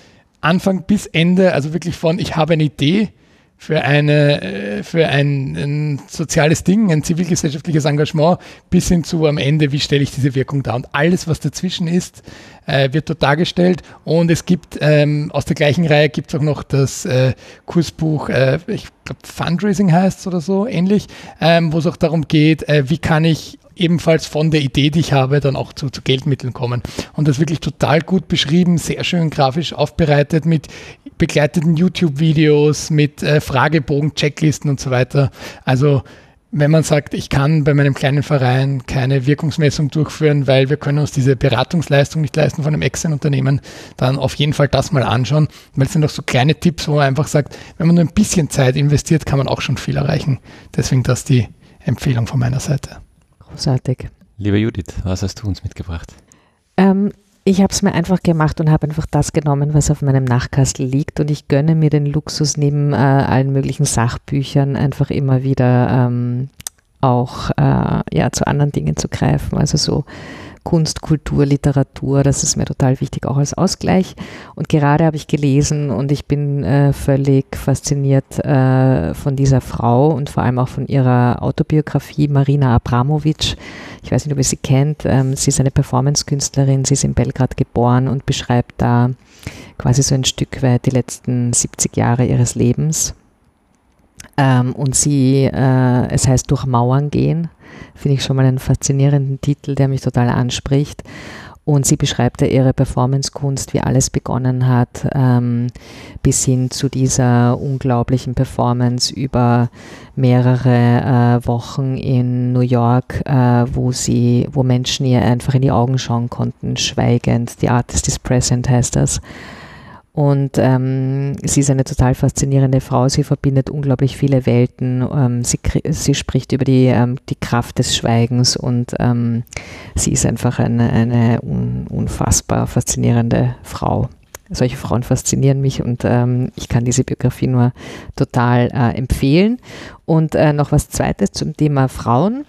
Anfang bis Ende, also wirklich von, ich habe eine Idee, für, eine, äh, für ein, ein, soziales Ding, ein zivilgesellschaftliches Engagement, bis hin zu am Ende, wie stelle ich diese Wirkung dar. Und alles, was dazwischen ist, äh, wird dort dargestellt. Und es gibt ähm, aus der gleichen Reihe gibt es auch noch das äh, Kursbuch, äh, ich glaube Fundraising heißt es oder so, ähnlich, ähm, wo es auch darum geht, äh, wie kann ich ebenfalls von der Idee, die ich habe, dann auch zu, zu Geldmitteln kommen. Und das wirklich total gut beschrieben, sehr schön grafisch aufbereitet mit begleiteten YouTube-Videos, mit äh, Fragebogen, Checklisten und so weiter. Also wenn man sagt, ich kann bei meinem kleinen Verein keine Wirkungsmessung durchführen, weil wir können uns diese Beratungsleistung nicht leisten von einem externen Unternehmen, dann auf jeden Fall das mal anschauen, weil es sind auch so kleine Tipps, wo man einfach sagt, wenn man nur ein bisschen Zeit investiert, kann man auch schon viel erreichen. Deswegen das die Empfehlung von meiner Seite. Großartig. Liebe Judith, was hast du uns mitgebracht? Ähm, ich habe es mir einfach gemacht und habe einfach das genommen, was auf meinem Nachkastel liegt. Und ich gönne mir den Luxus, neben äh, allen möglichen Sachbüchern einfach immer wieder ähm, auch äh, ja, zu anderen Dingen zu greifen. Also so Kunst, Kultur, Literatur, das ist mir total wichtig, auch als Ausgleich. Und gerade habe ich gelesen und ich bin äh, völlig fasziniert äh, von dieser Frau und vor allem auch von ihrer Autobiografie Marina Abramovic. Ich weiß nicht, ob ihr sie kennt. Ähm, sie ist eine Performance-Künstlerin, sie ist in Belgrad geboren und beschreibt da quasi so ein Stück weit die letzten 70 Jahre ihres Lebens. Ähm, und sie, äh, es heißt durch Mauern gehen finde ich schon mal einen faszinierenden Titel, der mich total anspricht. Und sie beschreibt ja ihre Performancekunst, wie alles begonnen hat, ähm, bis hin zu dieser unglaublichen Performance über mehrere äh, Wochen in New York, äh, wo sie, wo Menschen ihr einfach in die Augen schauen konnten, schweigend. The Artist is Present heißt das. Und ähm, sie ist eine total faszinierende Frau. Sie verbindet unglaublich viele Welten. Ähm, sie, sie, spricht über die, ähm, die Kraft des Schweigens und ähm, sie ist einfach eine, eine un, unfassbar faszinierende Frau. Solche Frauen faszinieren mich und ähm, ich kann diese Biografie nur total äh, empfehlen. Und äh, noch was Zweites zum Thema Frauen.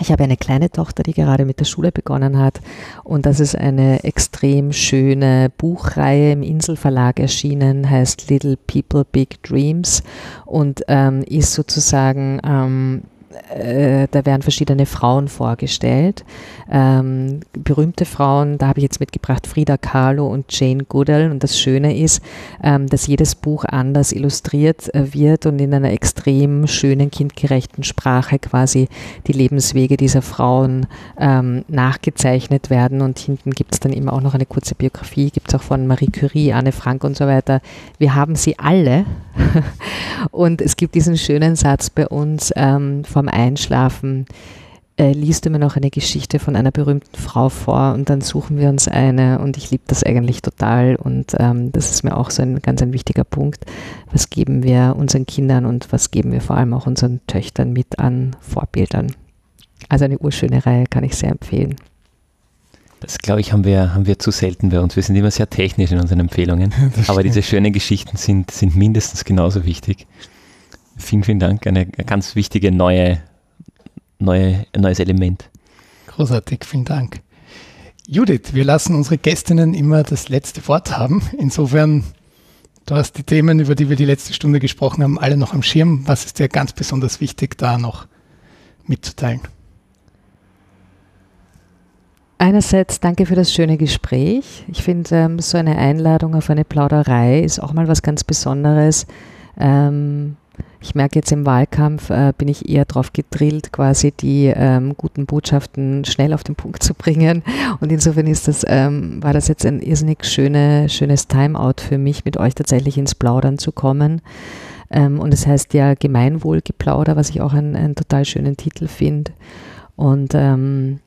Ich habe eine kleine Tochter, die gerade mit der Schule begonnen hat. Und das ist eine extrem schöne Buchreihe im Inselverlag erschienen, heißt Little People Big Dreams. Und ähm, ist sozusagen ähm, äh, da werden verschiedene Frauen vorgestellt. Ähm, berühmte Frauen, da habe ich jetzt mitgebracht Frida Kahlo und Jane Goodall. Und das Schöne ist, ähm, dass jedes Buch anders illustriert äh, wird und in einer extrem schönen, kindgerechten Sprache quasi die Lebenswege dieser Frauen ähm, nachgezeichnet werden. Und hinten gibt es dann immer auch noch eine kurze Biografie, gibt es auch von Marie Curie, Anne Frank und so weiter. Wir haben sie alle. <laughs> und es gibt diesen schönen Satz bei uns ähm, vom Einschlafen. äh, liest immer noch eine Geschichte von einer berühmten Frau vor und dann suchen wir uns eine und ich liebe das eigentlich total und ähm, das ist mir auch so ein ganz ein wichtiger Punkt. Was geben wir unseren Kindern und was geben wir vor allem auch unseren Töchtern mit an Vorbildern? Also eine urschöne Reihe kann ich sehr empfehlen. Das glaube ich, haben wir, haben wir zu selten bei uns. Wir sind immer sehr technisch in unseren Empfehlungen. <laughs> aber diese schönen Geschichten sind, sind mindestens genauso wichtig. Vielen, vielen Dank. Eine ganz wichtige neue neue, neues Element. Großartig, vielen Dank. Judith, wir lassen unsere Gästinnen immer das letzte Wort haben. Insofern, du hast die Themen, über die wir die letzte Stunde gesprochen haben, alle noch am Schirm. Was ist dir ganz besonders wichtig, da noch mitzuteilen? Einerseits danke für das schöne Gespräch. Ich finde, ähm, so eine Einladung auf eine Plauderei ist auch mal was ganz Besonderes. Ähm, ich merke jetzt im Wahlkampf, äh, bin ich eher darauf gedrillt, quasi die ähm, guten Botschaften schnell auf den Punkt <laughs> zu bringen. Und insofern ist das, ähm, war das jetzt ein irrsinnig schöne, schönes Timeout für mich, mit euch tatsächlich ins Plaudern zu kommen. Ähm, und es das heißt ja Gemeinwohlgeplauder, was ich auch einen, einen total schönen Titel finde. Und ähm,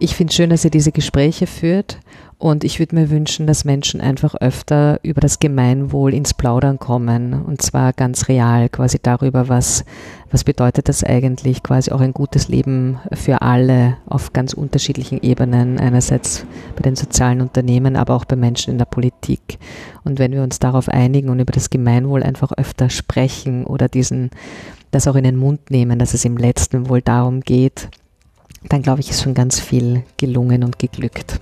ich finde es schön, dass ihr diese Gespräche führt und ich würde mir wünschen, dass Menschen einfach öfter über das Gemeinwohl ins Plaudern kommen. Und zwar ganz real, quasi darüber, was, was bedeutet das eigentlich, quasi auch ein gutes Leben für alle auf ganz unterschiedlichen Ebenen. Einerseits bei den sozialen Unternehmen, aber auch bei Menschen in der Politik. Und wenn wir uns darauf einigen und über das Gemeinwohl einfach öfter sprechen oder diesen, das auch in den Mund nehmen, dass es im letzten wohl darum geht, dann glaube ich, ist schon ganz viel gelungen und geglückt.